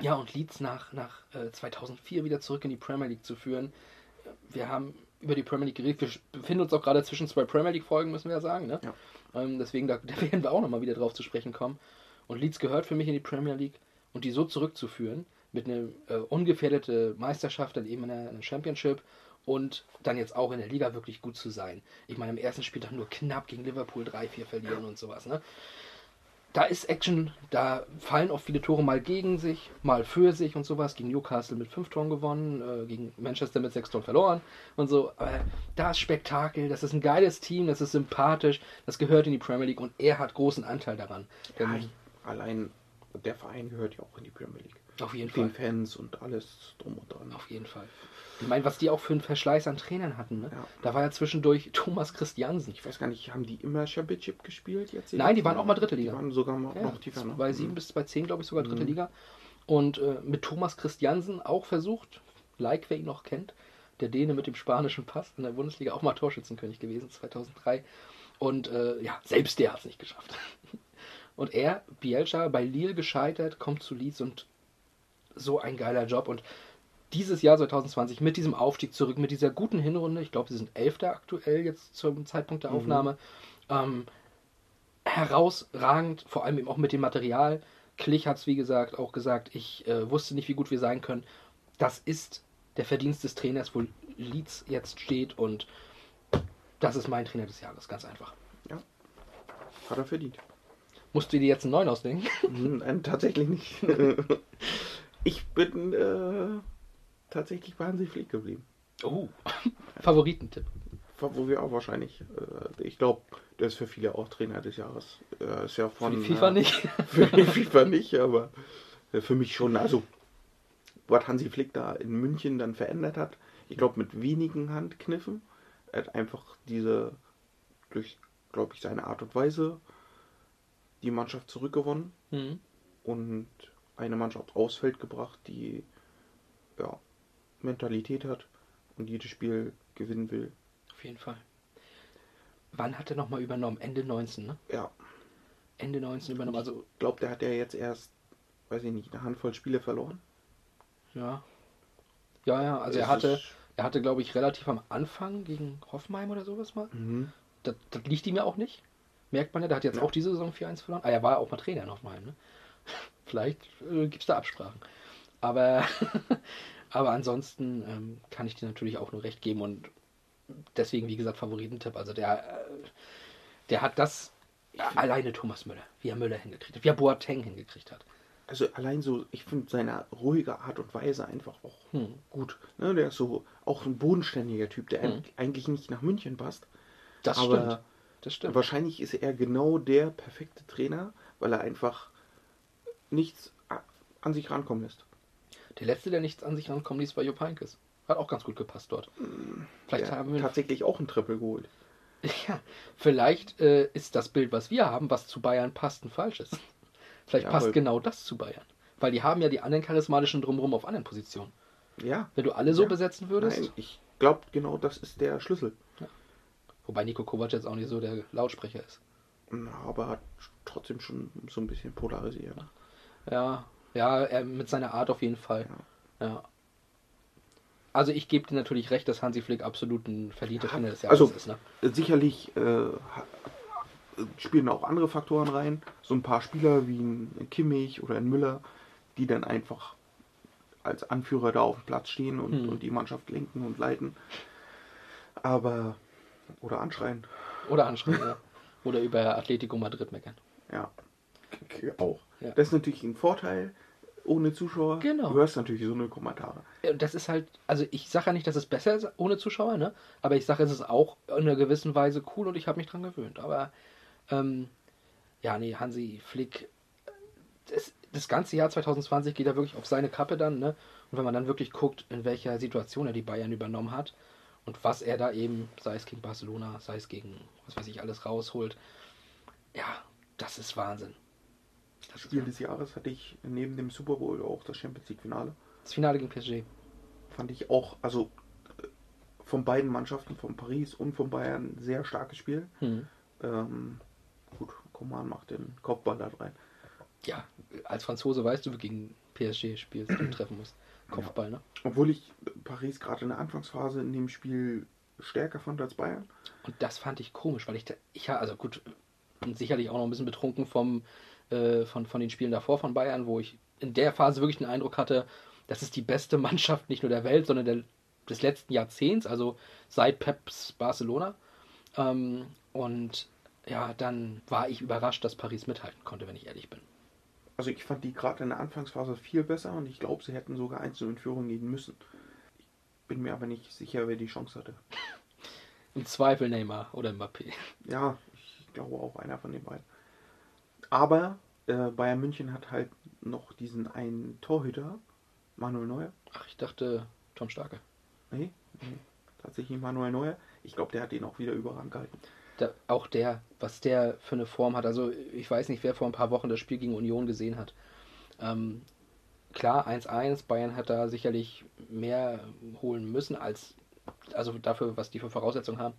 ja, und Leeds nach, nach äh, 2004 wieder zurück in die Premier League zu führen. Wir haben über die Premier League geredet. Wir befinden uns auch gerade zwischen zwei Premier League-Folgen, müssen wir ja sagen. Ne? Ja. Ähm, deswegen, da, da werden wir auch nochmal wieder drauf zu sprechen kommen. Und Leeds gehört für mich in die Premier League. Und die so zurückzuführen, mit einer äh, ungefährdete Meisterschaft, dann eben in der, in der Championship und dann jetzt auch in der Liga wirklich gut zu sein. Ich meine, im ersten Spieltag nur knapp gegen Liverpool 3-4 verlieren und sowas. Ne? da ist Action, da fallen auch viele Tore mal gegen sich, mal für sich und sowas. Gegen Newcastle mit fünf Toren gewonnen, äh, gegen Manchester mit sechs Toren verloren und so. Aber da ist Spektakel, das ist ein geiles Team, das ist sympathisch, das gehört in die Premier League und er hat großen Anteil daran. Ja, allein der Verein gehört ja auch in die Premier League. auf jeden Mit den Fall. Fans und alles drum und dran. Auf jeden Fall. Ich meine, was die auch für einen Verschleiß an Trainern hatten. Ne? Ja. Da war ja zwischendurch Thomas Christiansen. Ich weiß gar nicht, haben die immer Championship gespielt jetzt? Nein, die waren auch mal dritte Liga. Die waren sogar noch, Ja, noch tiefer. Ne? bei 7 bis bei 10, glaube ich, sogar dritte Mhm. Liga. Und äh, mit Thomas Christiansen auch versucht, like wer ihn noch kennt, der Däne mit dem spanischen Pass in der Bundesliga, auch mal Torschützenkönig gewesen, 2003. Und äh, ja, selbst der hat es nicht geschafft. Und er, Bielsa, bei Lille gescheitert, kommt zu Leeds und so ein geiler Job. Und dieses Jahr 2020 mit diesem Aufstieg zurück, mit dieser guten Hinrunde, ich glaube, sie sind Elfter aktuell jetzt zum Zeitpunkt der Mhm. Aufnahme, ähm, herausragend, vor allem eben auch mit dem Material. Klich hat es, wie gesagt, auch gesagt, ich äh, wusste nicht, wie gut wir sein können. Das ist der Verdienst des Trainers, wo Leeds jetzt steht und das ist mein Trainer des Jahres, ganz einfach. Hat er verdient. Musst du dir jetzt einen neuen ausdenken? Nein, tatsächlich nicht. ich bin äh, tatsächlich bei Hansi Flick geblieben. Oh, Favoritentipp. Wo wir auch wahrscheinlich, äh, ich glaube, der ist für viele auch Trainer des Jahres. Äh, ist ja Für von, die FIFA äh, nicht. Für die FIFA nicht, aber äh, für mich schon. Also, was Hansi Flick da in München dann verändert hat, ich glaube, mit wenigen Handkniffen. Er hat einfach diese, durch, glaube ich, seine Art und Weise die Mannschaft zurückgewonnen Mhm. und eine Mannschaft aufs Feld gebracht, die ja, Mentalität hat und jedes Spiel gewinnen will. Auf jeden Fall. Wann hat er nochmal übernommen? Ende 19, ne? Ja, Ende 19 übernommen. Also, ich glaube, der hat ja jetzt erst, weiß ich nicht, eine Handvoll Spiele verloren. ja. Ja, ja, also Es er hatte, er hatte, glaube ich, relativ am Anfang gegen Hoffenheim oder sowas mal. Mhm. Das, das liegt ihm ja auch nicht. Merkt man ja, der hat jetzt Ja. auch diese Saison 4-1 verloren. Ah, er war ja auch mal Trainer in Hoffenheim, ne? Vielleicht äh, gibt es da Absprachen. Aber, aber ansonsten ähm, kann ich dir natürlich auch nur recht geben und deswegen, wie gesagt, Favoritentipp. Also der, äh, der hat das alleine Thomas Müller, wie er Müller hingekriegt hat, wie er Boateng hingekriegt hat. Also allein so, ich finde seine ruhige Art und Weise einfach auch Hm. gut. Ne, der ist so auch ein bodenständiger Typ, der Hm. eigentlich nicht nach München passt. Das stimmt. Das stimmt. Wahrscheinlich ist er genau der perfekte Trainer, weil er einfach nichts an sich rankommen lässt. Der letzte, der nichts an sich rankommen ließ, war Jupp Heynckes. Hat auch ganz gut gepasst dort. Vielleicht Der haben wir tatsächlich auch ein Triple geholt. Ja, vielleicht äh, ist das Bild, was wir haben, was zu Bayern passt, ein falsches. Vielleicht Ja, passt genau das zu Bayern. Weil die haben ja die anderen charismatischen drumherum auf anderen Positionen. Ja. Wenn du alle so Ja. besetzen würdest, Nein, ich glaube, genau das ist der Schlüssel. wobei Nico Kovac jetzt auch nicht so der Lautsprecher ist. Na, aber hat trotzdem schon so ein bisschen polarisiert. Ja, ja, er mit seiner Art auf jeden Fall. Ja. Also ich gebe dir natürlich recht, dass Hansi Flick absolut ein verdienter Trainer des Jahres Also ist. Ne? sicherlich äh, spielen auch andere Faktoren rein. So ein paar Spieler wie ein Kimmich oder ein Müller, die dann einfach als Anführer da auf dem Platz stehen und, Hm. und die Mannschaft lenken und leiten. Aber, oder anschreien. Oder anschreien, ja. Oder über Atletico Madrid meckern. Ja, auch. Ja. Das ist natürlich ein Vorteil ohne Zuschauer. Genau. Du hörst natürlich so eine Kommentare. Das ist halt, also ich sage ja nicht, dass es besser ist ohne Zuschauer, ne? Aber ich sage, es ist auch in einer gewissen Weise cool und ich habe mich dran gewöhnt. Aber ähm, ja, nee, Hansi Flick, das, das ganze Jahr 2020 geht er wirklich auf seine Kappe dann, ne? Und wenn man dann wirklich guckt, in welcher Situation er die Bayern übernommen hat und was er da eben, sei es gegen Barcelona, sei es gegen, was weiß ich, alles rausholt, ja, das ist Wahnsinn. Das, Spiel des Jahres hatte ich neben dem Super Bowl auch das Champions League Finale. das Finale gegen PSG. Fand ich auch, also äh, von beiden Mannschaften, von Paris und von Bayern, sehr starkes Spiel. Hm. Ähm, gut, Coman macht den Kopfball da rein. Ja, als Franzose weißt du, wie du gegen PSG spielst und treffen musst. Kopfball, ne? Obwohl ich Paris gerade in der Anfangsphase in dem Spiel stärker fand als Bayern. Und das fand ich komisch, weil ich, da, ich ja, also gut, sicherlich auch noch ein bisschen betrunken vom, äh, von, von den Spielen davor von Bayern, wo ich in der Phase wirklich den Eindruck hatte, das ist die beste Mannschaft nicht nur der Welt, sondern der, des letzten Jahrzehnts, also seit Peps Barcelona. Ähm, und ja, dann war ich überrascht, dass Paris mithalten konnte, wenn ich ehrlich bin. Also ich fand die gerade in der Anfangsphase viel besser und ich glaube, sie hätten sogar einzeln in Führung gehen müssen. Ich bin mir aber nicht sicher, wer die Chance hatte. Im Zweifel Neymar oder Mbappé. Ja, ich glaube auch einer von den beiden. Aber äh, Bayern München hat halt noch diesen einen Torhüter, Manuel Neuer. Ach, ich dachte Tom Starke. Nee, nee tatsächlich Manuel Neuer. Ich glaube, der hat den auch wieder überragend gehalten. der, auch der, was der für eine Form hat. Also ich weiß nicht, wer vor ein paar Wochen das Spiel gegen Union gesehen hat. Ähm, klar, 1-1, Bayern hat da sicherlich mehr holen müssen, als also dafür, was die für Voraussetzungen haben.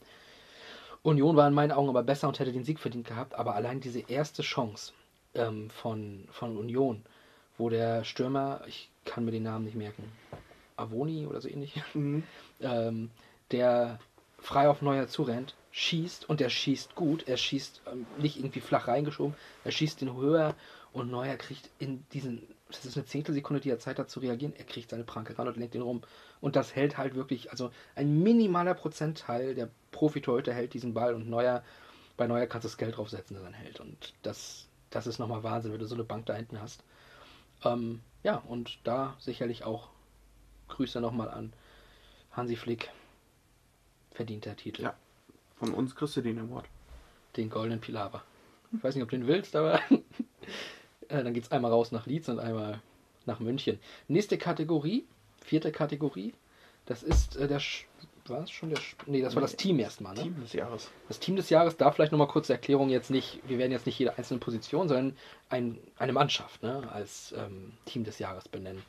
Union war in meinen Augen aber besser und hätte den Sieg verdient gehabt, aber allein diese erste Chance ähm, von, von Union, wo der Stürmer, ich kann mir den Namen nicht merken, Avoni oder so ähnlich, ähm, der frei auf Neuer zurennt, schießt und der schießt gut. Er schießt ähm, nicht irgendwie flach reingeschoben, er schießt den höher und Neuer kriegt in diesen, das ist eine Zehntelsekunde, die er Zeit hat zu reagieren, er kriegt seine Pranke ran und lenkt den rum. Und das hält halt wirklich, also ein minimaler Prozentteil der Profitorhüter hält diesen Ball und Neuer, bei Neuer kannst du das Geld draufsetzen, dass er ihn hält. Und das, das ist nochmal Wahnsinn, wenn du so eine Bank da hinten hast. Ähm, ja, und da sicherlich auch Grüße nochmal an Hansi Flick. Verdienter Titel. Ja. Von uns kriegst du den Award. Den goldenen Pilawa. Ich weiß nicht, ob du den willst, aber äh, dann geht es einmal raus nach Leeds und einmal nach München. Nächste Kategorie, vierte Kategorie, das ist äh, der. Sch war es schon der. Sch nee, das war das Team erstmal. Ne? Team des Jahres. Das Team des Jahres, da vielleicht nochmal kurze Erklärung jetzt nicht, wir werden jetzt nicht jede einzelne Position, sondern ein, eine Mannschaft ne, als ähm, Team des Jahres benennen.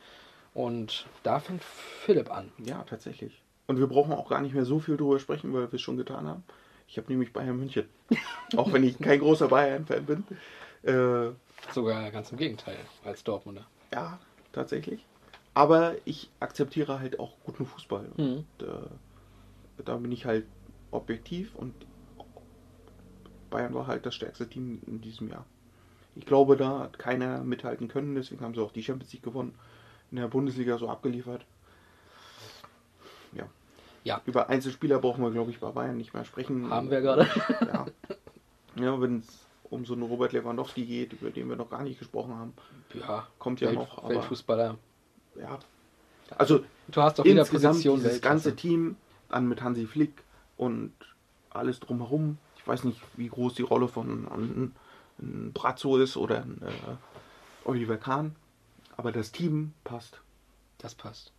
Und da fängt Philipp an. Ja, tatsächlich. Und wir brauchen auch gar nicht mehr so viel drüber sprechen, weil wir es schon getan haben. Ich habe nämlich Bayern München. auch wenn ich kein großer Bayern-Fan bin. Äh, Sogar ganz im Gegenteil, als Dortmunder. ja, tatsächlich. Aber ich akzeptiere halt auch guten Fußball. Mhm. Und, äh, da bin ich halt objektiv und Bayern war halt das stärkste Team in diesem Jahr. Ich glaube, da hat keiner mithalten können, deswegen haben sie auch die Champions League gewonnen. In der Bundesliga so abgeliefert. Ja. Ja. Über Einzelspieler brauchen wir, glaube ich, bei Bayern nicht mehr sprechen. Haben wir gerade. Ja. Ja, wenn es um so einen Robert Lewandowski geht, über den wir noch gar nicht gesprochen haben, Ja, kommt ja Welt, noch. Aber, Weltfußballer. ja. Also Du hast auch wieder Position dieses Weltklasse. ganze Team, dann mit Hansi Flick und alles drumherum. Ich weiß nicht, wie groß die Rolle von ein, ein Brazzo ist oder ein äh, Oliver Kahn, aber das Team passt. Das passt.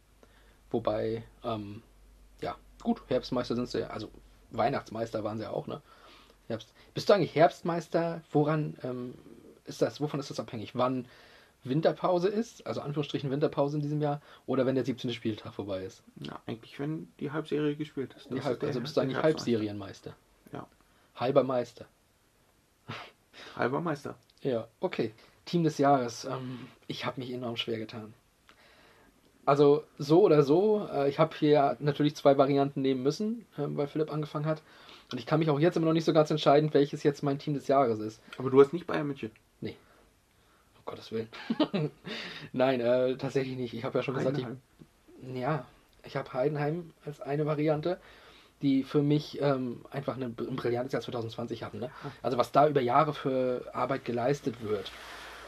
Wobei, ähm, ja, gut, Herbstmeister sind sie ja, also Weihnachtsmeister waren sie ja auch, ne? Herbst. Bist du eigentlich Herbstmeister? Woran ähm, ist das, wovon ist das abhängig? Wann Winterpause ist, also Anführungsstrichen Winterpause in diesem Jahr, oder wenn der 17. Spieltag vorbei ist? Ja, eigentlich, wenn die Halbserie gespielt ist. Die Halb, ist also bist du eigentlich Herbstmeister. Halbserienmeister. Ja, Halber Meister. halber Meister. Ja, okay. Team des Jahres. Ähm, ich habe mich enorm schwer getan. Also so oder so, äh, ich habe hier natürlich zwei Varianten nehmen müssen, ähm, weil Philipp angefangen hat. Und ich kann mich auch jetzt immer noch nicht so ganz entscheiden, welches jetzt mein Team des Jahres ist. Aber du hast nicht Bayern München. Gottes Willen. Nein, äh, tatsächlich nicht. Ich habe ja schon gesagt, ich, Heidenheim. ja, ich habe Heidenheim als eine Variante, die für mich ähm, einfach ein, br- ein brillantes Jahr 2020 hatten. Ne? Also was da über Jahre für Arbeit geleistet wird.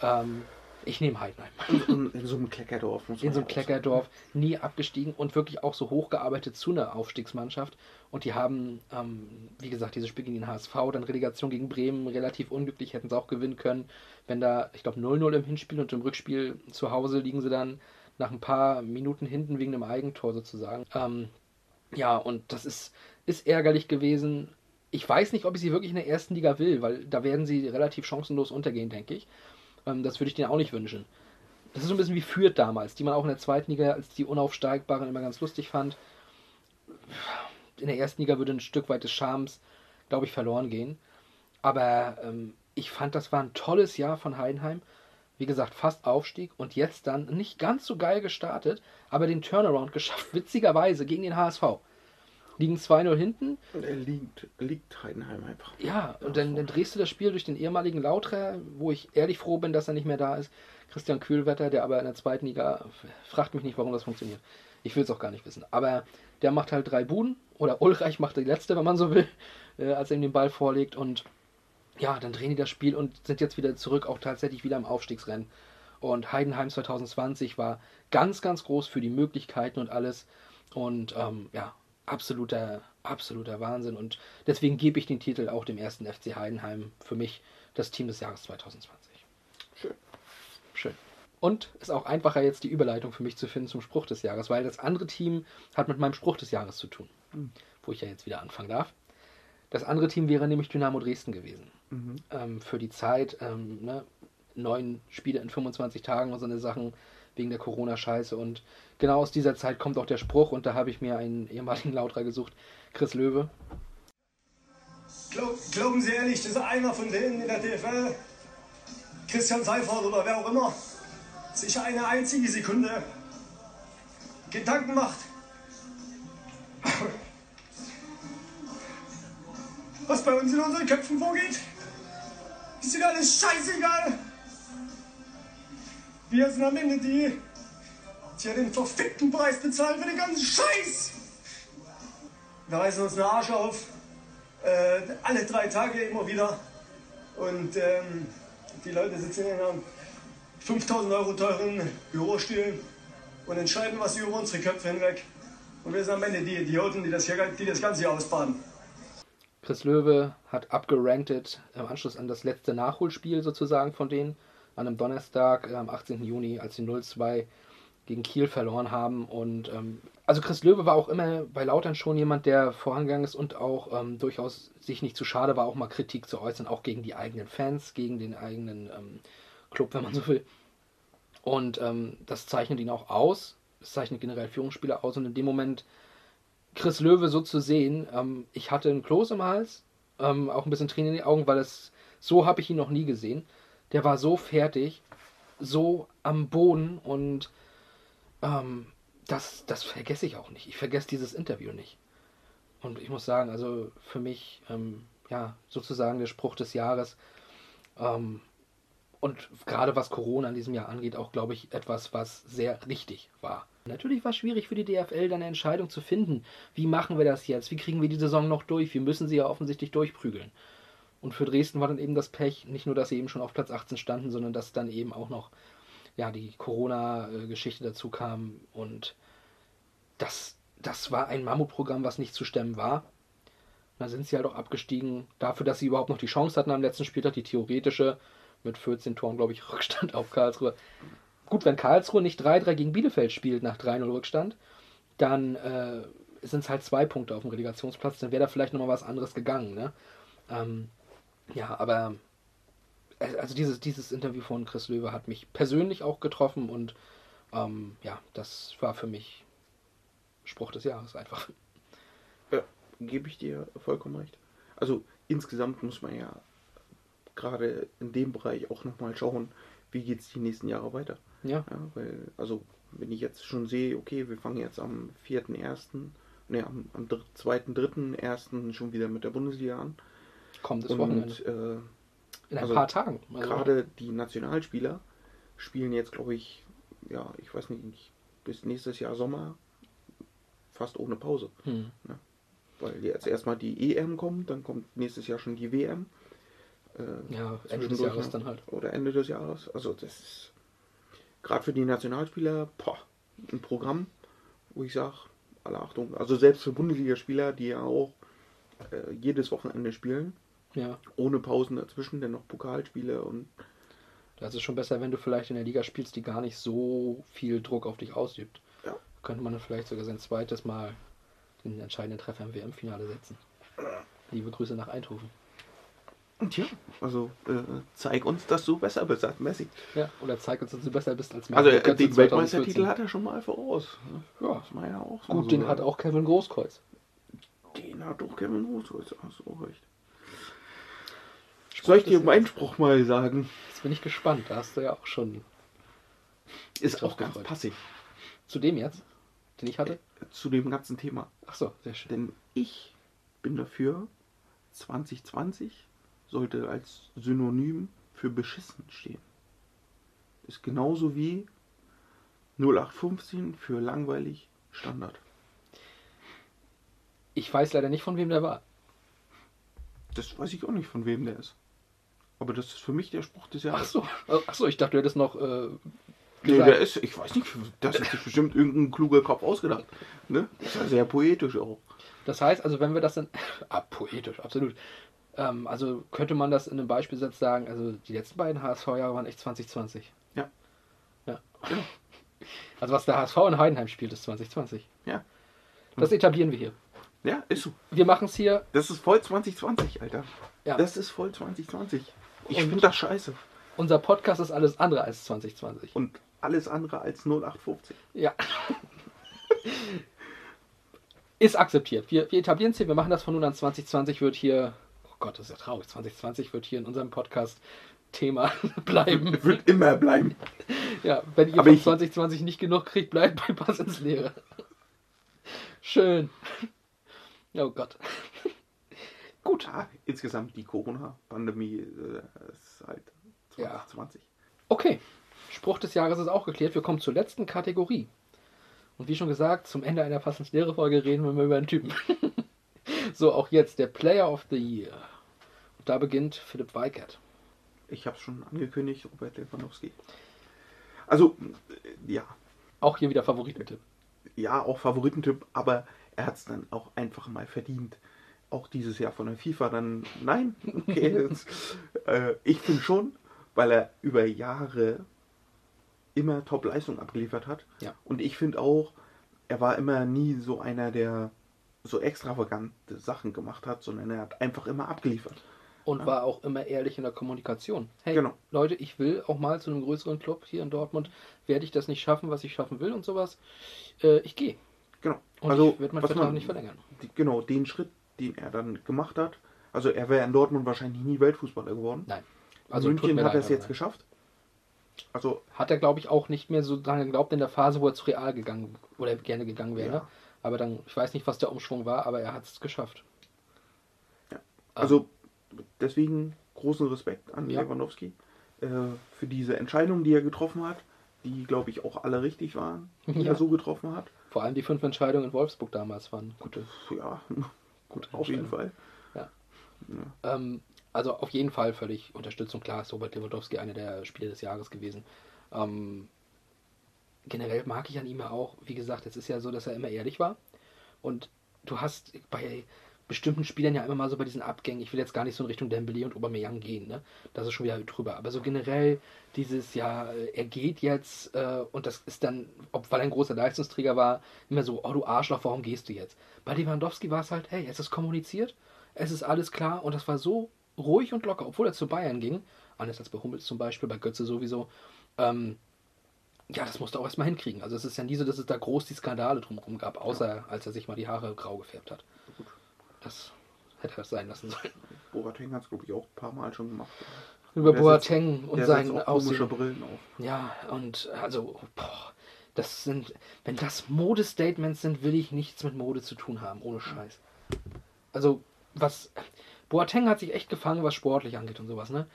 Ähm, ich nehme Heidenheim. in, in so einem Kleckerdorf. In so einem. Kleckerdorf, nie abgestiegen und wirklich auch so hochgearbeitet zu einer Aufstiegsmannschaft. Und die haben, ähm, wie gesagt, dieses Spiel gegen den HSV, dann Relegation gegen Bremen, relativ unglücklich, hätten sie auch gewinnen können. Wenn da, ich glaube, 0-0 im Hinspiel und im Rückspiel zu Hause liegen sie dann nach ein paar Minuten hinten wegen einem Eigentor sozusagen. Ähm, ja, und das ist, ist ärgerlich gewesen. Ich weiß nicht, ob ich sie wirklich in der ersten Liga will, weil da werden sie relativ chancenlos untergehen, denke ich. Ähm, das würde ich denen auch nicht wünschen. Das ist so ein bisschen wie Fürth damals, die man auch in der zweiten Liga als die Unaufsteigbaren immer ganz lustig fand. In der ersten Liga würde ein Stück weit des Charmes, glaube ich, verloren gehen. Aber ähm, ich fand, das war ein tolles Jahr von Heidenheim. Wie gesagt, fast Aufstieg und jetzt dann nicht ganz so geil gestartet, aber den Turnaround geschafft, witzigerweise gegen den HSV. Liegen 2-0 hinten, Und er liegt, liegt Heidenheim einfach. ja, und dann, dann drehst du das Spiel durch den ehemaligen Lauterer, wo ich ehrlich froh bin, dass er nicht mehr da ist. Christian Kühlwetter, der aber in der zweiten Liga, fragt mich nicht, warum das funktioniert. Ich will es auch gar nicht wissen. Aber der macht halt drei Buden, oder Ulreich macht die letzte, wenn man so will, äh, als er ihm den Ball vorlegt. Und ja, dann drehen die das Spiel und sind jetzt wieder zurück, auch tatsächlich wieder im Aufstiegsrennen. Und Heidenheim 2020 war ganz, ganz groß für die Möglichkeiten und alles. Und ähm, ja, absoluter, absoluter Wahnsinn. Und deswegen gebe ich den Titel auch dem ersten FC Heidenheim für mich das Team des Jahres 2020. Schön. Schön. Und ist auch einfacher jetzt die Überleitung für mich zu finden zum Spruch des Jahres, weil das andere Team hat mit meinem Spruch des Jahres zu tun, wo ich ja jetzt wieder anfangen darf. Das andere Team wäre nämlich Dynamo Dresden gewesen. Ähm, für die Zeit, ähm, ne, neun Spiele in 25 Tagen und so eine Sachen wegen der Corona-Scheiße. Und genau aus dieser Zeit kommt auch der Spruch und da habe ich mir einen ehemaligen Lauterer gesucht, Chris Löwe. Glaub, glauben Sie ehrlich, dass einer von denen in der DFL, Christian Seifert oder wer auch immer, sich eine einzige Sekunde Gedanken macht, was bei uns in unseren Köpfen vorgeht? Ist Ihnen alles scheißegal? Wir sind am Ende die, die ja den verfickten Preis bezahlen für den ganzen Scheiß. Wir reißen uns den Arsch auf äh, alle drei Tage immer wieder. Und ähm, die Leute sitzen in einem 5000 Euro teuren Bürostuhl und entscheiden was über unsere Köpfe hinweg. Und wir sind am Ende die Idioten, die das, hier, die das Ganze hier ausbaden. Chris Löwe hat abgerantet im Anschluss an das letzte Nachholspiel sozusagen von denen an einem Donnerstag am 18. Juni, als sie 0-2 gegen Kiel verloren haben. Und ähm, also Chris Löwe war auch immer bei Lautern schon jemand, der vorangegangen ist und auch ähm, durchaus sich nicht zu schade war, auch mal Kritik zu äußern, auch gegen die eigenen Fans, gegen den eigenen ähm, Club, wenn man so will. Und ähm, das zeichnet ihn auch aus. Das zeichnet generell Führungsspieler aus. Und in dem Moment Chris Löwe so zu sehen, ähm, ich hatte einen Kloß im Hals, ähm, auch ein bisschen Tränen in die Augen, weil es so habe ich ihn noch nie gesehen. Der war so fertig, so am Boden und ähm, das, das vergesse ich auch nicht. Ich vergesse dieses Interview nicht. Und ich muss sagen, also für mich, ähm, ja, sozusagen der Spruch des Jahres, ähm, und gerade was Corona in diesem Jahr angeht, auch, glaube ich, etwas, was sehr richtig war. Natürlich war es schwierig für die DFL, dann eine Entscheidung zu finden. Wie machen wir das jetzt? Wie kriegen wir die Saison noch durch? Wir müssen sie ja offensichtlich durchprügeln. Und für Dresden war dann eben das Pech, nicht nur, dass sie eben schon auf Platz 18 standen, sondern dass dann eben auch noch ja, die Corona-Geschichte dazu kam. Und das, das war ein Mammutprogramm, was nicht zu stemmen war. Da sind sie halt auch abgestiegen, dafür, dass sie überhaupt noch die Chance hatten am letzten Spieltag, die theoretische, mit 14 Toren, glaube ich, Rückstand auf Karlsruhe. Gut, wenn Karlsruhe nicht 3-3 gegen Bielefeld spielt nach 3-0 Rückstand, dann äh, sind es halt zwei Punkte auf dem Relegationsplatz, dann wäre da vielleicht nochmal was anderes gegangen. Ne? Ähm, ja, aber also dieses, dieses Interview von Chris Löwe hat mich persönlich auch getroffen und ähm, ja, das war für mich Spruch des Jahres einfach. Ja, gebe ich dir vollkommen recht. Also insgesamt muss man ja gerade in dem Bereich auch nochmal schauen, wie geht es die nächsten Jahre weiter. Ja. Ja, weil, also, wenn ich jetzt schon sehe, okay, wir fangen jetzt am 4.1., ne, am, am 2.3.1. schon wieder mit der Bundesliga an. Kommendes Wochenende. Und äh, In ein also paar Tagen. Also, gerade die Nationalspieler spielen jetzt, glaube ich, ja, ich weiß nicht, bis nächstes Jahr Sommer fast ohne Pause. hm. Weil jetzt erstmal die EM kommt, dann kommt nächstes Jahr schon die WM. Äh, Ja, Ende des Jahres dann halt. Oder Ende des Jahres. Also das ist gerade für die Nationalspieler boah, ein Programm, wo ich sage, alle Achtung. Also selbst für Bundesligaspieler, die ja auch äh, jedes Wochenende spielen, Ja. ohne Pausen dazwischen, dann noch Pokalspiele und Das ist schon besser, wenn du vielleicht in der Liga spielst, die gar nicht so viel Druck auf dich ausübt. Ja. Könnte man dann vielleicht sogar sein zweites Mal den entscheidenden Treffer im WM-Finale setzen. Liebe Grüße nach Eindhoven. Tja, also äh, zeig uns, dass du besser bist als Messi. Ja, oder zeig uns, dass du besser bist als Also Mario äh, den 2014. Weltmeistertitel hat er schon mal voraus. ne? Ja. Das war ja auch Gut, so den sagen. hat auch Kevin Großkreuz. Den hat doch Kevin Roos, hast du auch recht. Soll ich dir des meinen Spruch mal sagen? Jetzt bin ich gespannt. Da hast du ja auch schon Ist auch ganz gefreut. passig zu dem jetzt, den ich hatte. zu dem ganzen Thema. Ach so, sehr schön. Denn ich bin dafür, 2020 sollte als Synonym für beschissen stehen. Ist genauso wie 0815 für langweilig Standard. Ich weiß leider nicht, von wem der war. Das weiß ich auch nicht, von wem der ist. Aber das ist für mich der Spruch des Jahres. so, ach so, ich dachte, du hättest noch äh, Nee, der ist, ich weiß nicht, das ist sich bestimmt irgendein kluger Kopf ausgedacht. Ne? Das ist ja sehr poetisch auch. Das heißt, also wenn wir das dann, ah, poetisch, absolut. Ähm, also könnte man das in einem Beispielsatz sagen, also die letzten beiden HSV-Jahre waren echt 2020. Ja. Ja. Genau. Also was der HSV in Heidenheim spielt, ist 2020. Ja. Das etablieren wir hier. Ja, ist so. Wir machen es hier, Das ist voll 2020, Alter. Ja. Das ist voll 2020. Ich finde das scheiße. unser Podcast ist alles andere als 2020. Und alles andere als 0815. Ja. ist akzeptiert. Wir, wir etablieren es hier, wir machen das von nun an. 2020 wird hier, oh Gott, das ist ja traurig, 2020 wird hier in unserem Podcast Thema bleiben. Wird immer bleiben. Ja, wenn ihr Aber von ich- 2020 nicht genug kriegt, bleibt bei Pass ins Leere. Schön. Oh Gott. Gut. Ja, insgesamt die Corona-Pandemie äh, ist halt Ja. 2020. Okay. Spruch des Jahres ist auch geklärt. Wir kommen zur letzten Kategorie. Und wie schon gesagt, zum Ende einer Pass ins Leere Folge reden wir mal über einen Typen. so, auch jetzt der Player of the Year. Und da beginnt Philipp Weigert. Ich habe es schon angekündigt, Robert Lewandowski. Also, äh, ja, Auch hier wieder Favoritentipp. ja, auch Favoritentipp, aber er hat es dann auch einfach mal verdient. Auch dieses Jahr von der FIFA dann, nein, okay, jetzt, äh, ich finde schon, weil er über Jahre immer Top-Leistung abgeliefert hat. Ja. Und ich finde auch, er war immer nie so einer, der so extravagante Sachen gemacht hat, sondern er hat einfach immer abgeliefert. Und war auch immer ehrlich in der Kommunikation. Hey, Genau. Leute, ich will auch mal zu einem größeren Club hier in Dortmund. Werde ich das nicht schaffen, was ich schaffen will und sowas? Äh, ich gehe. Genau. Und also, ich werde meinen Vertrag man- nicht verlängern. die, genau, den Schritt, den er dann gemacht hat. Also er wäre in Dortmund wahrscheinlich nie Weltfußballer geworden. Nein. Also tut München hat er es jetzt aber geschafft. Also Hat er, glaube ich, auch nicht mehr so lange geglaubt in der Phase, wo er zu Real gegangen oder gerne gegangen wäre. Ja. Aber dann, ich weiß nicht, was der Umschwung war, aber er hat es geschafft. Also deswegen großen Respekt an Ja. Lewandowski. äh, für diese Entscheidungen, die er getroffen hat, die, glaube ich, auch alle richtig waren, die Ja. er so getroffen hat. Vor allem die fünf Entscheidungen in Wolfsburg damals waren gute. Ja, gute auf jeden Fall. Ähm, also auf jeden Fall völlig Unterstützung. Klar ist Robert Lewandowski einer der Spieler des Jahres gewesen. Ähm, generell mag ich an ihm ja auch, wie gesagt, es ist ja so, dass er immer ehrlich war. Und du hast bei bestimmten Spielern ja immer mal so bei diesen Abgängen, ich will jetzt gar nicht so in Richtung Dembele und Aubameyang gehen, ne? Das ist schon wieder drüber. Aber so generell dieses, ja, äh, er geht jetzt äh, und das ist dann, ob weil er ein großer Leistungsträger war, immer so, oh du Arschloch, warum gehst du jetzt? Bei Lewandowski war es halt, hey, es ist kommuniziert, es ist alles klar und das war so ruhig und locker, obwohl er zu Bayern ging, anders als bei Hummels zum Beispiel, bei Götze sowieso, ähm, ja, das musste auch erstmal hinkriegen. Also es ist ja nie so, dass es da groß die Skandale drumherum gab, außer als er sich mal die Haare grau gefärbt hat. Das hätte er sein lassen sollen. Boateng hat es, glaube ich, auch ein paar Mal schon gemacht. Über Der Boateng setzt- und der sein setzt auch komische Aussehen. Brillen auf. Ja, und also, boah, das sind, wenn das Modestatements sind, will ich nichts mit Mode zu tun haben, ohne Scheiß. Also, was, Boateng hat sich echt gefangen, was sportlich angeht und sowas, ne?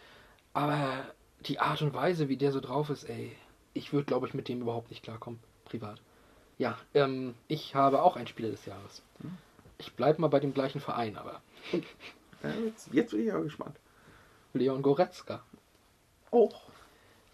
Aber die Art und Weise, wie der so drauf ist, ey, ich würde, glaube ich, mit dem überhaupt nicht klarkommen, privat. Ja, ähm, ich habe auch einen Spieler des Jahres. Ich bleibe mal bei dem gleichen Verein, aber Ja, jetzt, jetzt bin ich aber gespannt. Leon Goretzka. Auch.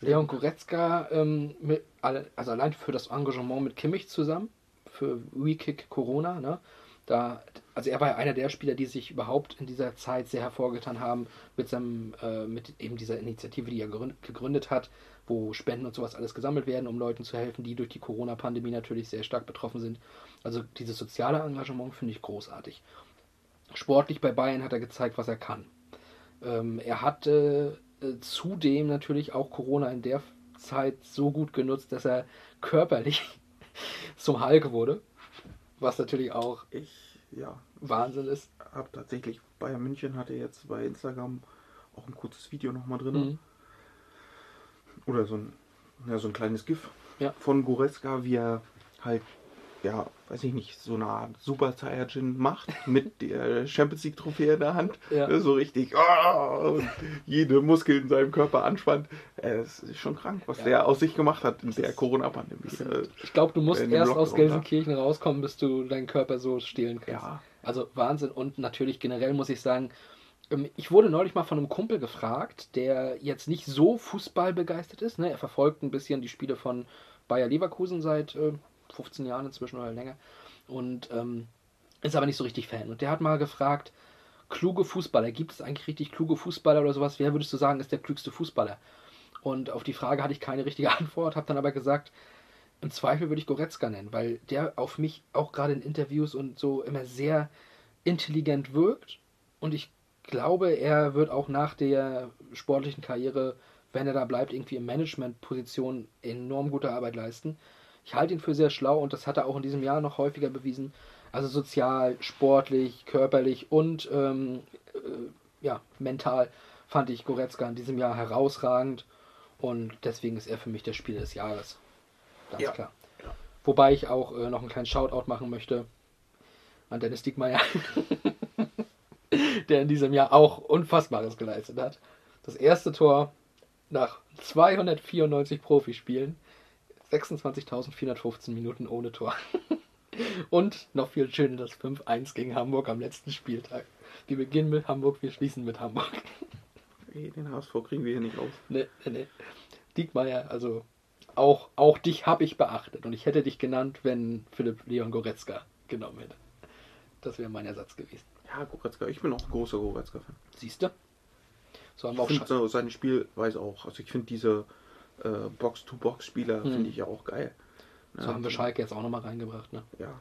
Leon Goretzka, ähm, mit, also allein für das Engagement mit Kimmich zusammen, für WeKick Corona, ne? Da, also er war einer der Spieler, die sich überhaupt in dieser Zeit sehr hervorgetan haben mit seinem, äh, mit eben dieser Initiative, die er gegründet hat, wo Spenden und sowas alles gesammelt werden, um Leuten zu helfen, die durch die Corona-Pandemie natürlich sehr stark betroffen sind. Also dieses soziale Engagement finde ich großartig. Sportlich bei Bayern hat er gezeigt, was er kann. Ähm, er hatte äh, zudem natürlich auch Corona in der Zeit so gut genutzt, dass er körperlich zum Hulk wurde. Was natürlich auch Ich, ja, Wahnsinn ist. habe tatsächlich, Bayern München hatte jetzt bei Instagram auch ein kurzes Video nochmal drin. Mhm. Oder so ein, ja, so ein kleines GIF Ja. von Goretzka, wie er halt, ja, weiß ich nicht, so eine Art Super Saiyajin macht mit der Champions League Trophäe in der Hand. Ja. So richtig, und jede Muskel in seinem Körper anspannt. Äh, Es ist schon krank, was Ja. der aus sich gemacht hat in der Corona-Pandemie. Äh, Ich glaube, du musst erst aus Gelsenkirchen rauskommen, bis du deinen Körper so stehlen kannst. Ja. Also Wahnsinn. Und natürlich generell muss ich sagen, ähm, ich wurde neulich mal von einem Kumpel gefragt, der jetzt nicht so Fußball begeistert ist. Ne? Er verfolgt ein bisschen die Spiele von Bayer Leverkusen seit äh, 15 Jahren inzwischen oder länger. Und ähm, ist aber nicht so richtig Fan. Und der hat mal gefragt, kluge Fußballer, gibt es eigentlich richtig kluge Fußballer oder sowas? Wer würdest du sagen, ist der klügste Fußballer? Und auf die Frage hatte ich keine richtige Antwort, habe dann aber gesagt, im Zweifel würde ich Goretzka nennen, weil der auf mich auch gerade in Interviews und so immer sehr intelligent wirkt. Und ich glaube, er wird auch nach der sportlichen Karriere, wenn er da bleibt, irgendwie in Managementposition enorm gute Arbeit leisten. Ich halte ihn für sehr schlau und das hat er auch in diesem Jahr noch häufiger bewiesen. Also sozial, sportlich, körperlich und ähm, äh, ja, mental fand ich Goretzka in diesem Jahr herausragend und deswegen ist er für mich der Spieler des Jahres. Ganz Ja. klar. Wobei ich auch äh, noch einen kleinen Shoutout machen möchte an Dennis Diekmeyer, der in diesem Jahr auch Unfassbares geleistet hat. Das erste Tor nach 294 Profispielen, 26.415 Minuten ohne Tor. Und noch viel schöner das 5-1 gegen Hamburg am letzten Spieltag. Wir beginnen mit Hamburg, wir schließen mit Hamburg. den HSV kriegen wir hier nicht raus. Ne, ne, ne. Diekmeyer, also auch, auch dich habe ich beachtet und ich hätte dich genannt, wenn Philipp Leon Goretzka genommen hätte. Das wäre mein Ersatz gewesen. Ja, Goretzka, ich bin auch ein großer Goretzka-Fan. Siehst du? So haben wir Ich auch schon. seine Spielweise auch. Also ich finde diese äh, Box-to-Box-Spieler Hm. finde ich ja auch geil. So haben wir Schalke jetzt auch nochmal reingebracht. Ne? Ja.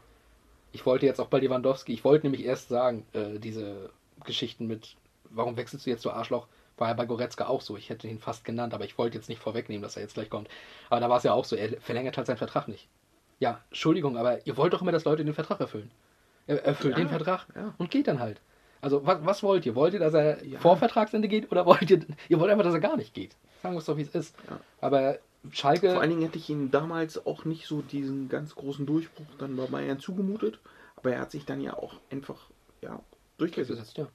Ich wollte jetzt auch bei Lewandowski, ich wollte nämlich erst sagen, äh, diese Geschichten mit, warum wechselst du jetzt so Arschloch, war ja bei Goretzka auch so. Ich hätte ihn fast genannt, aber ich wollte jetzt nicht vorwegnehmen, dass er jetzt gleich kommt. Aber da war es ja auch so, er verlängert halt seinen Vertrag nicht. Ja, Entschuldigung, aber ihr wollt doch immer, dass Leute den Vertrag erfüllen. Er erfüllt Ja, den Vertrag ja. und geht dann halt. Also was, was wollt ihr? Wollt ihr, dass er Ja. vor Vertragsende geht oder wollt ihr, ihr wollt einfach, dass er gar nicht geht? Sagen wir es doch, wie es ist. Ja. Aber Schalke... Vor allen Dingen hätte ich ihm damals auch nicht so diesen ganz großen Durchbruch dann bei Bayern zugemutet. Aber er hat sich dann ja auch einfach ja, durchgesetzt. Gesetzt, ja.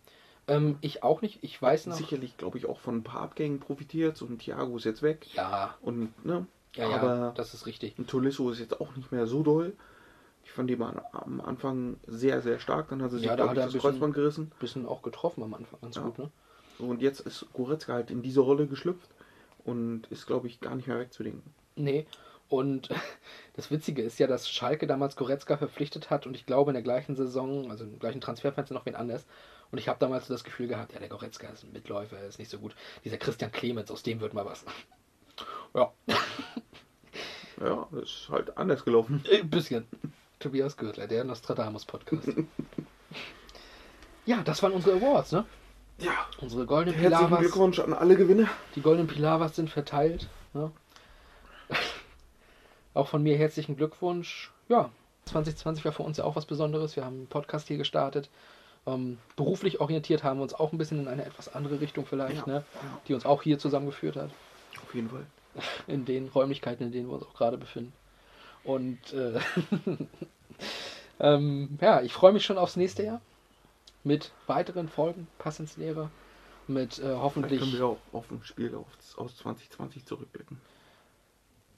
Ähm, ich auch nicht. Ich weiß noch. Sicherlich, glaube ich, auch von ein paar Abgängen profitiert. So ein Thiago ist jetzt weg. Ja, Und, ne? ja, ja, aber das ist richtig. ein Tolisso ist jetzt auch nicht mehr so doll. Ich fand ihn mal am Anfang sehr, sehr stark. Dann hat er sich, Ja, da hat ich, er das bisschen- Kreuzband gerissen. Bisschen auch getroffen am Anfang, ganz Ja. gut, ne? So, und jetzt ist Goretzka halt in diese Rolle geschlüpft und ist, glaube ich, gar nicht mehr wegzudenken. Nee. Und das Witzige ist ja, dass Schalke damals Goretzka verpflichtet hat und ich glaube in der gleichen Saison, also im gleichen Transferfenster noch wen anders. Und ich habe damals so das Gefühl gehabt, ja, der Goretzka ist ein Mitläufer, er ist nicht so gut. Dieser Christian Clemens, aus dem wird mal was. Ja, Ja, ist halt anders gelaufen. ein bisschen. Tobias Gürtler, der Nostradamus-Podcast. ja, das waren unsere Awards, ne? Ja, Unsere goldenen herzlichen Pilavas. Glückwunsch an alle Gewinner. Die goldenen Pilavas sind verteilt. Ne? Auch von mir herzlichen Glückwunsch. Ja, 2020 war für uns ja auch was Besonderes. Wir haben einen Podcast hier gestartet. Ähm, beruflich orientiert haben wir uns auch ein bisschen in eine etwas andere Richtung vielleicht, Ja, ne? die uns auch hier zusammengeführt hat, Auf jeden Fall. in den Räumlichkeiten, in denen wir uns auch gerade befinden. Und äh, ähm, ja, ich freue mich schon aufs nächste Jahr mit weiteren Folgen, Pass ins Leere, mit äh, hoffentlich können wir auch auf ein Spiel auf, aus 2020 zurückblicken.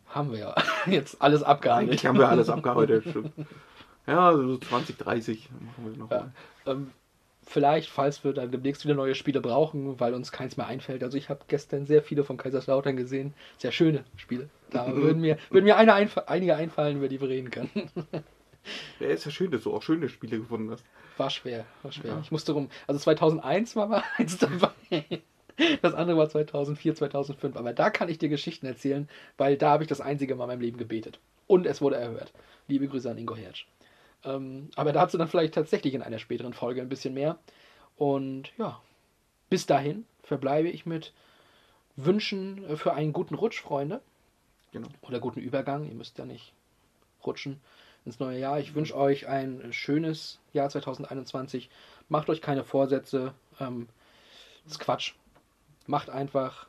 haben wir ja jetzt alles abgehandelt. Eigentlich haben wir alles stimmt. Ja, so 2030 machen wir noch Ja. Ähm, vielleicht, falls wir dann demnächst wieder neue Spiele brauchen, weil uns keins mehr einfällt. Also ich habe gestern sehr viele von Kaiserslautern gesehen. Sehr schöne Spiele. Da würden mir, würden mir eine einf einige einfallen, über die wir reden können. Ja, ist ja schön, dass du auch schöne Spiele gefunden hast. War schwer, war schwer. Ja. Ich musste rum. Also 2001 war mal eins dabei. Das andere war 2004, 2005. Aber da kann ich dir Geschichten erzählen, weil da habe ich das einzige Mal in meinem Leben gebetet. Und es wurde erhört. Liebe Grüße an Ingo Hertz. Ähm, aber dazu dann vielleicht tatsächlich in einer späteren Folge ein bisschen mehr. Und ja, bis dahin verbleibe ich mit Wünschen für einen guten Rutsch, Freunde. Genau. Oder guten Übergang. Ihr müsst ja nicht rutschen ins neue Jahr. Ich wünsche euch ein schönes Jahr 2021. Macht euch keine Vorsätze. Ähm, das ist Quatsch. Macht einfach,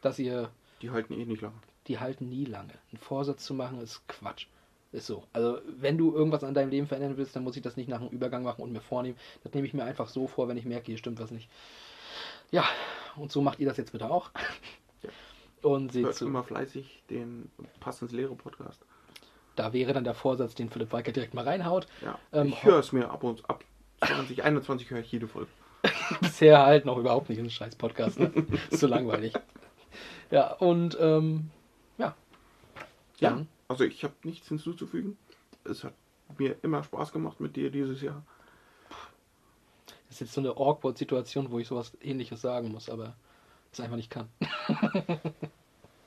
dass ihr Die halten eh nicht lange. die halten nie lange. Ein Vorsatz zu machen ist Quatsch. Ist so. Also, wenn du irgendwas an deinem Leben verändern willst, dann muss ich das nicht nach einem Übergang machen und mir vornehmen. Das nehme ich mir einfach so vor, wenn ich merke, hier stimmt was nicht. Ja, und so macht ihr das jetzt bitte auch. Ja. Und seht Hört zu. immer fleißig den Pass ins Leere Podcast. Da wäre dann der Vorsatz, den Philipp Weicker direkt mal reinhaut. Ja. Ähm, ich höre es mir ab und ab 2021 höre ich jede Folge. Bisher halt noch überhaupt nicht in scheiß Podcast. Ne? ist so langweilig. Ja, und ähm, ja. Ja. Dann Also ich habe nichts hinzuzufügen. Es hat mir immer Spaß gemacht mit dir dieses Jahr. ist jetzt so eine awkward Situation, wo ich sowas ähnliches sagen muss, aber es einfach nicht kann.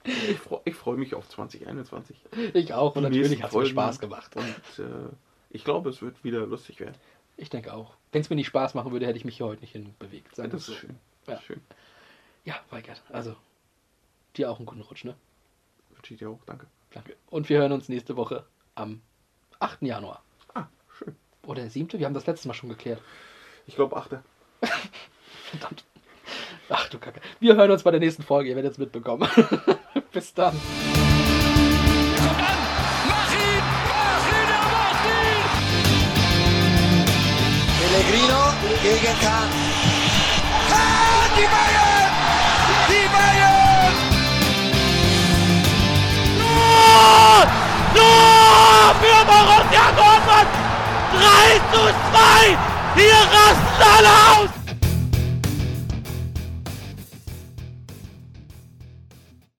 Ich, freu, ich freue mich auf 2021. Ich auch und Die natürlich hat es mir. Spaß gemacht. Und äh, ich glaube, es wird wieder lustig werden. Ich denke auch. Wenn es mir nicht Spaß machen würde, hätte ich mich hier heute nicht hinbewegt. Wir das so. ist schön. Ja. Schön. Ja, Weigert. Also, dir auch einen guten Rutsch, ne? Wünsche ich dir auch. Danke. Danke. Und wir hören uns nächste Woche am 8. Januar. Ah, schön. Oder 7. Wir haben das letzte Mal schon geklärt. Ich glaube, achte. Verdammt. Ach du Kacke. Wir hören uns bei der nächsten Folge. Ihr werdet es mitbekommen. Bis dann. Pellegrino gegen Kahn. Die Bayern! Die Bayern! Tor! Tor für Borussia Dortmund! 3 zu 2! Hier rasten alle aus!